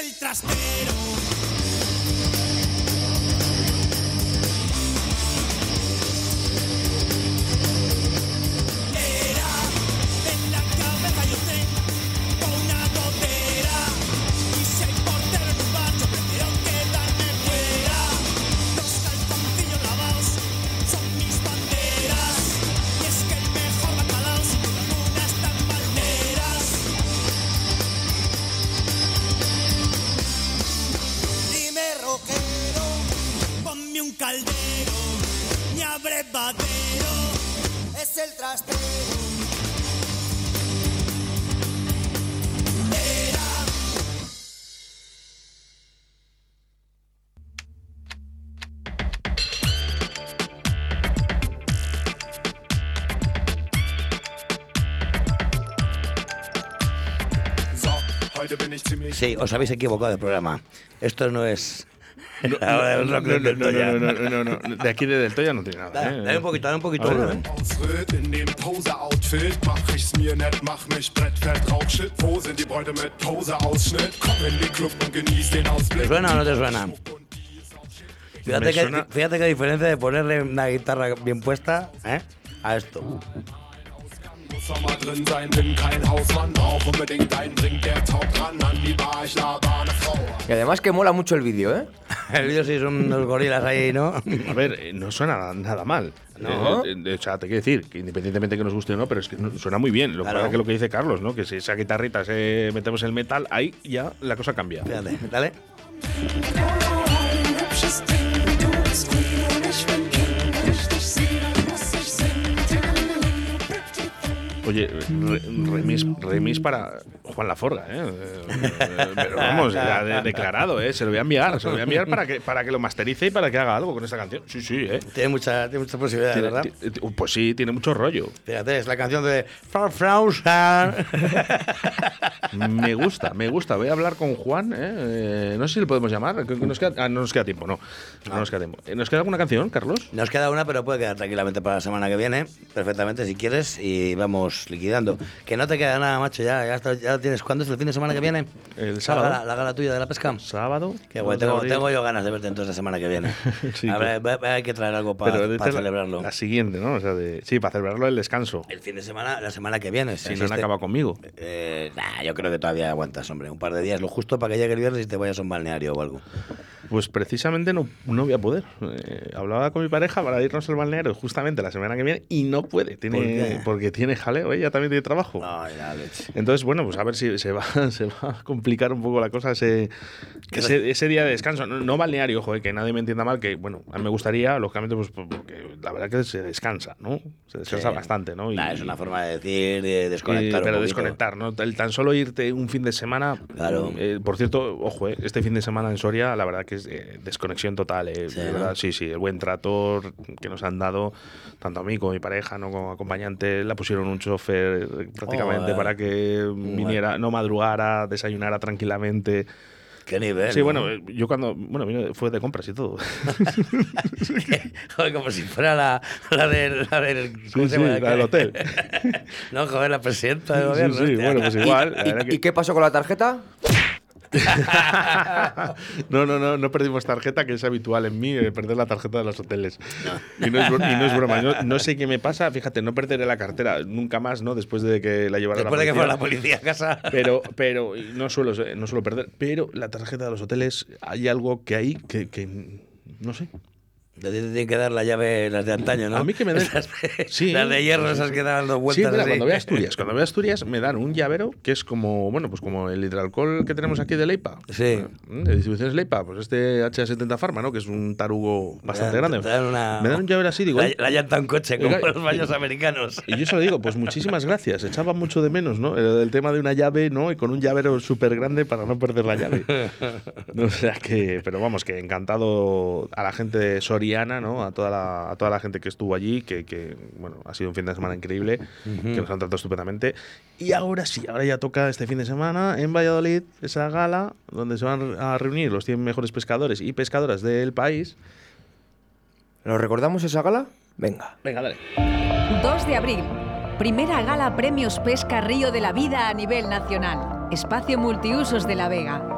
El trastero. Sí, os habéis equivocado de programa. Esto no es... No, no, no, no, Toya. no, no, no, no, De aquí de Del Toya no tiene nada. Dale, ¿eh? dale un poquito, dale un poquito. A ver, volumen. Ausritt in dem Pose-Outfit, mach ich's mir nett, mach mich brettfett, Rauchshit. Wo sind die Bräute mit Pose-Ausschnitt? Komm in den Club und genieß den ¿Te Ausblick. suena o no te suena? Fíjate que, suena- fíjate que diferencia de ponerle una guitarra bien puesta ¿eh? a esto. Muss doch mal drin sein, bin kein Hausmann, brauch unbedingt einen Drink, der taugt ran an die Bar, ich laber eine Frau. Y además que mola mucho el vídeo, ¿eh? El vídeo sí son unos gorilas ahí, ¿no? A ver, eh, no suena nada mal. No. Eh, eh, o sea, te quiero decir que independientemente que nos guste o no, pero es que no- suena muy bien. Lo que Claro. pasa es que lo que dice Carlos, ¿no? Que si esa guitarrita se metemos el metal, ahí ya la cosa cambia. Fíjate, dale. Oye, re- remis, remis para Juan Laforga, ¿eh? Eh, Pero vamos, ya de- declarado, ¿eh? Se lo voy a enviar, se lo voy a enviar para que, para que lo masterice y para que haga algo con esta canción. Sí, sí, ¿eh? Tiene mucha, tiene mucha posibilidad, Tiene- ¿verdad? pues sí, tiene mucho rollo. Fíjate, es la canción de Frausa. Me gusta, me gusta. Voy a hablar con Juan, ¿eh? Eh, no sé si le podemos llamar. Nos queda, ah, no nos queda tiempo, no. No nos queda tiempo. Eh, ¿Nos queda alguna canción, Carlos? Nos queda una, pero puede quedar tranquilamente para la semana que viene, perfectamente si quieres, y vamos liquidando. Que no te queda nada, macho, ya, ya, está- ya lo tienes. ¿Cuándo es el fin de semana que viene? El sábado. La gala, la gala tuya de la pesca. Sábado. Qué guay, tengo, yo ganas de verte entonces la semana que viene. Sí, A ver, pero- va- hay que traer algo para celebrarlo. La siguiente, ¿no? O sea, de, sí, para celebrarlo el descanso. El fin de semana, la semana que viene. Si no han acabado conmigo. Eh, nah, yo creo que todavía aguantas, hombre. Un par de días, lo justo para que llegue el viernes y te vayas a un balneario o algo. Pues precisamente no, no voy a poder. Eh, hablaba con mi pareja para irnos al balneario justamente la semana que viene y no puede. Tiene. Porque tiene jaleo, ella también tiene trabajo. Ay, la leche. Entonces, bueno, pues a ver si se va, se va a complicar un poco la cosa ese, ese, ese día de descanso. No, no balneario, joder, que nadie me entienda mal, que bueno, a mí me gustaría, lógicamente, pues porque la verdad que se descansa, ¿no? Se descansa Sí. bastante, ¿no? Y- Nah, es una forma de decir, de desconectar. pero desconectar, ¿no? El tan solo irte un fin de semana. Claro. eh, por cierto, ojo, eh, este fin de semana en Soria, la verdad que es eh, desconexión total. eh, Sí, de ¿no? verdad, sí, sí. El buen trato que nos han dado, tanto a mí como a mi pareja, ¿no? Como acompañante, la pusieron un chofer eh, prácticamente Joder. para que viniera, no madrugara, desayunara tranquilamente. Qué nivel. Sí, ¿no? bueno, eh, yo cuando. Bueno, vino- fue de compras y todo. Joder, como si fuera la, la del. La del, ¿cómo Sí, se llama? sí, la del hotel. no, joder, la presidenta del Sí, gobierno. sí, hostia. bueno, pues igual. verdad ¿Y, que- y qué pasó con la tarjeta? no, no, no, no perdimos tarjeta, que es habitual en mí, eh, perder la tarjeta de los hoteles. Y, no es, y no es broma. No, no sé qué me pasa, fíjate, no perderé la cartera nunca más, ¿no? Después de que la llevara Después de la que fuera la policía a casa. Pero, pero no suelo, no suelo perder. Pero la tarjeta de los hoteles, hay algo que hay que, que no sé. Te tienen que dar la llave, las de antaño, ¿no? A mí que me den- Sí. Las de hierro, esas que dan dos Sí, vueltas. mira, así. cuando voy a Asturias, cuando voy a Asturias me dan un llavero que es como, bueno, pues como el hidralcohol que tenemos aquí de Leipa. Sí. Mm, De distribuciones Leipa, pues este H70 Pharma, ¿no? Que es un tarugo bastante dan- grande. te dan una- Me dan un llavero así, digo. La, la llanta a un coche, como los baños americanos. Y yo se lo digo, pues muchísimas gracias. Echaba mucho de menos, ¿no? El, el tema de una llave, ¿no? Y con un llavero súper grande para no perder la llave. O sea que, pero vamos, que encantado a la gente ¿no? A toda la, a toda la gente que estuvo allí, que, que, bueno, ha sido un fin de semana increíble, que nos han tratado estupendamente. Y ahora sí, ahora ya toca este fin de semana en Valladolid, esa gala, donde se van a reunir los 100 mejores pescadores y pescadoras del país. ¿Lo recordamos esa gala? Venga. Venga, dale. 2 de abril. Primera gala Premios Pesca Río de la Vida a nivel nacional. Espacio Multiusos de La Vega.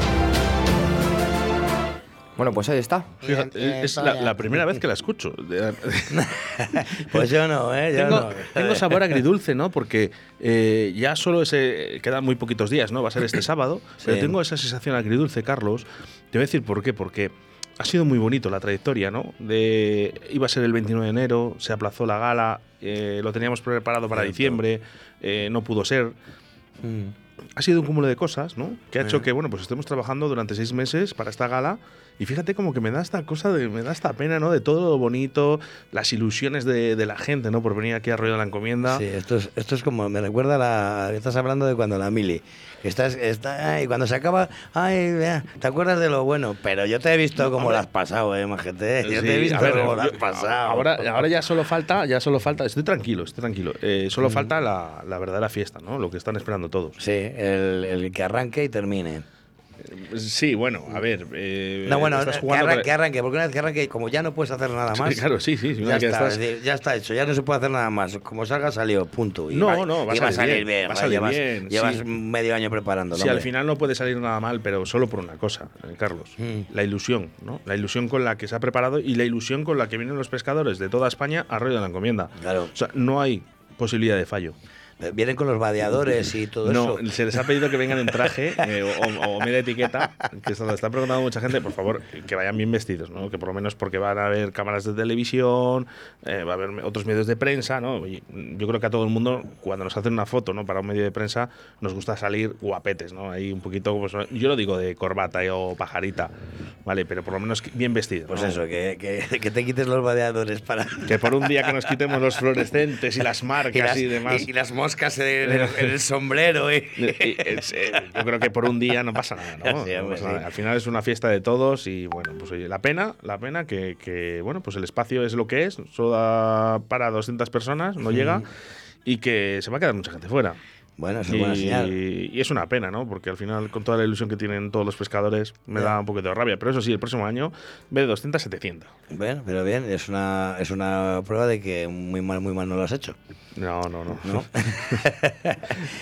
Bueno, pues ahí está. Fíjate, Bien, es la, la primera vez que la escucho. Pues yo no, ¿eh? Yo tengo, no. tengo sabor agridulce, ¿no? Porque eh, ya solo ese. Quedan muy poquitos días, ¿no? Va a ser este sábado. Pero Sí. tengo esa sensación agridulce, Carlos. Te voy a decir por qué. Porque ha sido muy bonito la trayectoria, ¿no? De, iba a ser el 29 de enero, se aplazó la gala, eh, lo teníamos preparado para Cierto. diciembre, eh, no pudo ser. Mm. ha sido un cúmulo de cosas, ¿no? Que ha hecho Eh. que, bueno, pues estemos trabajando durante seis meses para esta gala. Y fíjate como que me da esta cosa, de, me da esta pena, ¿no? De todo lo bonito, las ilusiones de, de la gente, ¿no? Por venir aquí a Ruido de la Encomienda. Sí, esto es, esto es como, me recuerda a la. Estás hablando de cuando la mili. que Estás, está, ay, cuando se acaba, ay, vea, ¿te acuerdas de lo bueno? Pero yo te he visto cómo hombre. lo has pasado, eh, majete. Yo Sí, te he visto ver, cómo lo has pasado. Ahora, ahora ya solo falta, ya solo falta, estoy tranquilo, estoy tranquilo. Eh, solo Mm. falta la, la verdadera fiesta, ¿no? Lo que están esperando todos. Sí, el, el que arranque y termine. Sí, bueno, a ver. eh, No, bueno, estás que arranque, con- que arranque, porque una vez que arranque, como ya no puedes hacer nada Sí, más. claro, sí, sí, Ya que está, estás- ya está hecho, ya no se puede hacer nada más. Como salga, salió, punto. Y No, va- no, va a y va a salir bien, va a salir llevas, bien, Llevas sí. medio año preparándolo. Sí, al final no puede salir nada mal, pero solo por una cosa, eh, Carlos. Mm. La ilusión, ¿no? La ilusión con la que se ha preparado y la ilusión con la que vienen los pescadores de toda España a Rollo de la Encomienda. Claro. O sea, no hay posibilidad de fallo. Vienen con los vadeadores y todo No, eso. se les ha pedido que vengan en traje eh, o, o media etiqueta, que se lo está preguntando mucha gente, por favor, que vayan bien vestidos, ¿no? Que por lo menos porque van a haber cámaras de televisión, eh, va a haber otros medios de prensa, ¿no? Y yo creo que a todo el mundo, cuando nos hacen una foto, ¿no? Para un medio de prensa, nos gusta salir guapetes, ¿no? Ahí un poquito, pues, yo lo digo de corbata eh, o pajarita, ¿vale? Pero por lo menos bien vestido. Pues ¿no? eso, que, que, que te quites los vadeadores para. Que por un día que nos quitemos los fluorescentes y las marcas y y, las, demás. y- y las moscas en el, en el sombrero. ¿eh? Y eh, yo creo que por un día no pasa nada, ¿no? Sí, No hombre, pasa nada. sí. Al final es una fiesta de todos y bueno, pues oye, la pena, la pena que, que, bueno, pues el espacio es lo que es, solo da para 200 personas, no llega y que se va a quedar mucha gente fuera. Bueno, es y, buena señal. y es una pena, ¿no? Porque al final, con toda la ilusión que tienen todos los pescadores, me da un poquito de rabia. Pero eso sí, el próximo año, vez de 200, 700. Bueno, pero bien, es una, es una prueba de que muy mal, muy mal no lo has hecho. No, no, no. ¿No?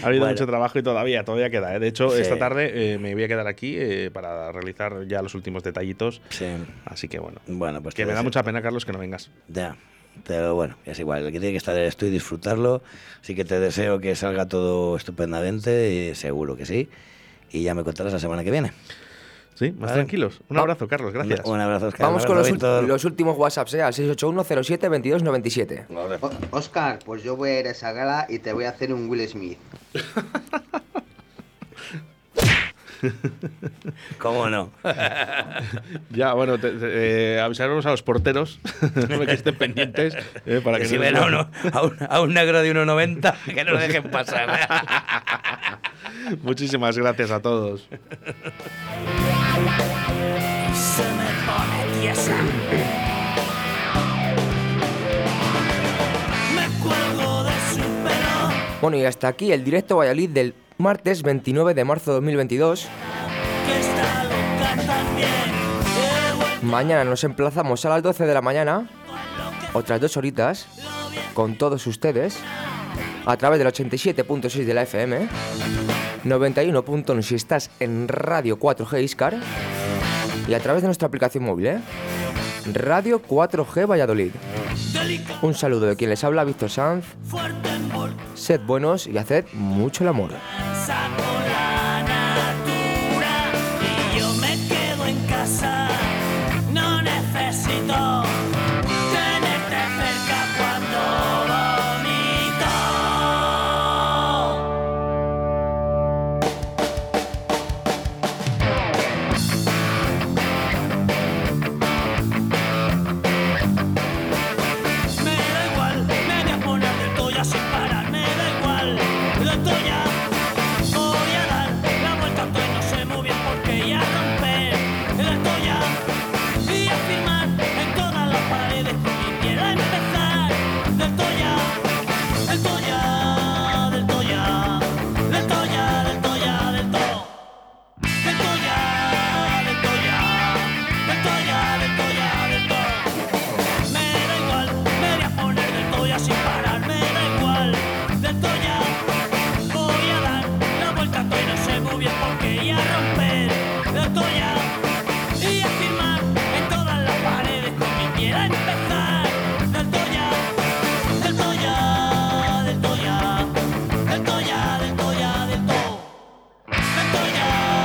Ha habido Bueno. mucho trabajo y todavía, todavía queda. ¿eh? De hecho, Sí. esta tarde eh, me voy a quedar aquí eh, para realizar ya los últimos detallitos. Sí. Así que bueno. Bueno, pues Que me da mucha pena, Carlos, que no vengas. Ya. Pero bueno, es igual. El que tiene que estar eres tú y disfrutarlo. Así que te deseo que salga todo estupendamente y seguro que sí. Y ya me contarás la semana que viene. Sí, más Vale. tranquilos. Un abrazo, Carlos, gracias. Un abrazo, Oscar. Vamos con los, los últimos WhatsApps, ¿eh? Al 681-07-2297. Oscar, pues yo voy a ir a esa gala y te voy a hacer un Will Smith. ¿Cómo no? Ya, bueno, te- te- eh, avisaremos a los porteros que estén pendientes eh, para que que, si no ven a, uno, a, un, a un negro de 1,90, que no lo dejen pasar. Muchísimas gracias a todos. Bueno, y hasta aquí el directo Valladolid del martes 29 de marzo de 2022. Que está loca también. He vuelto Mañana nos emplazamos a las 12 de la mañana, otras dos horitas, con todos ustedes, a través del 87.6 de la FM, 91.1 si estás en Radio 4G Iscar, y a través de nuestra aplicación móvil, ¿eh? Radio 4G Valladolid. Un saludo de quien les habla, Víctor Sanz. Sed buenos y haced mucho el amor.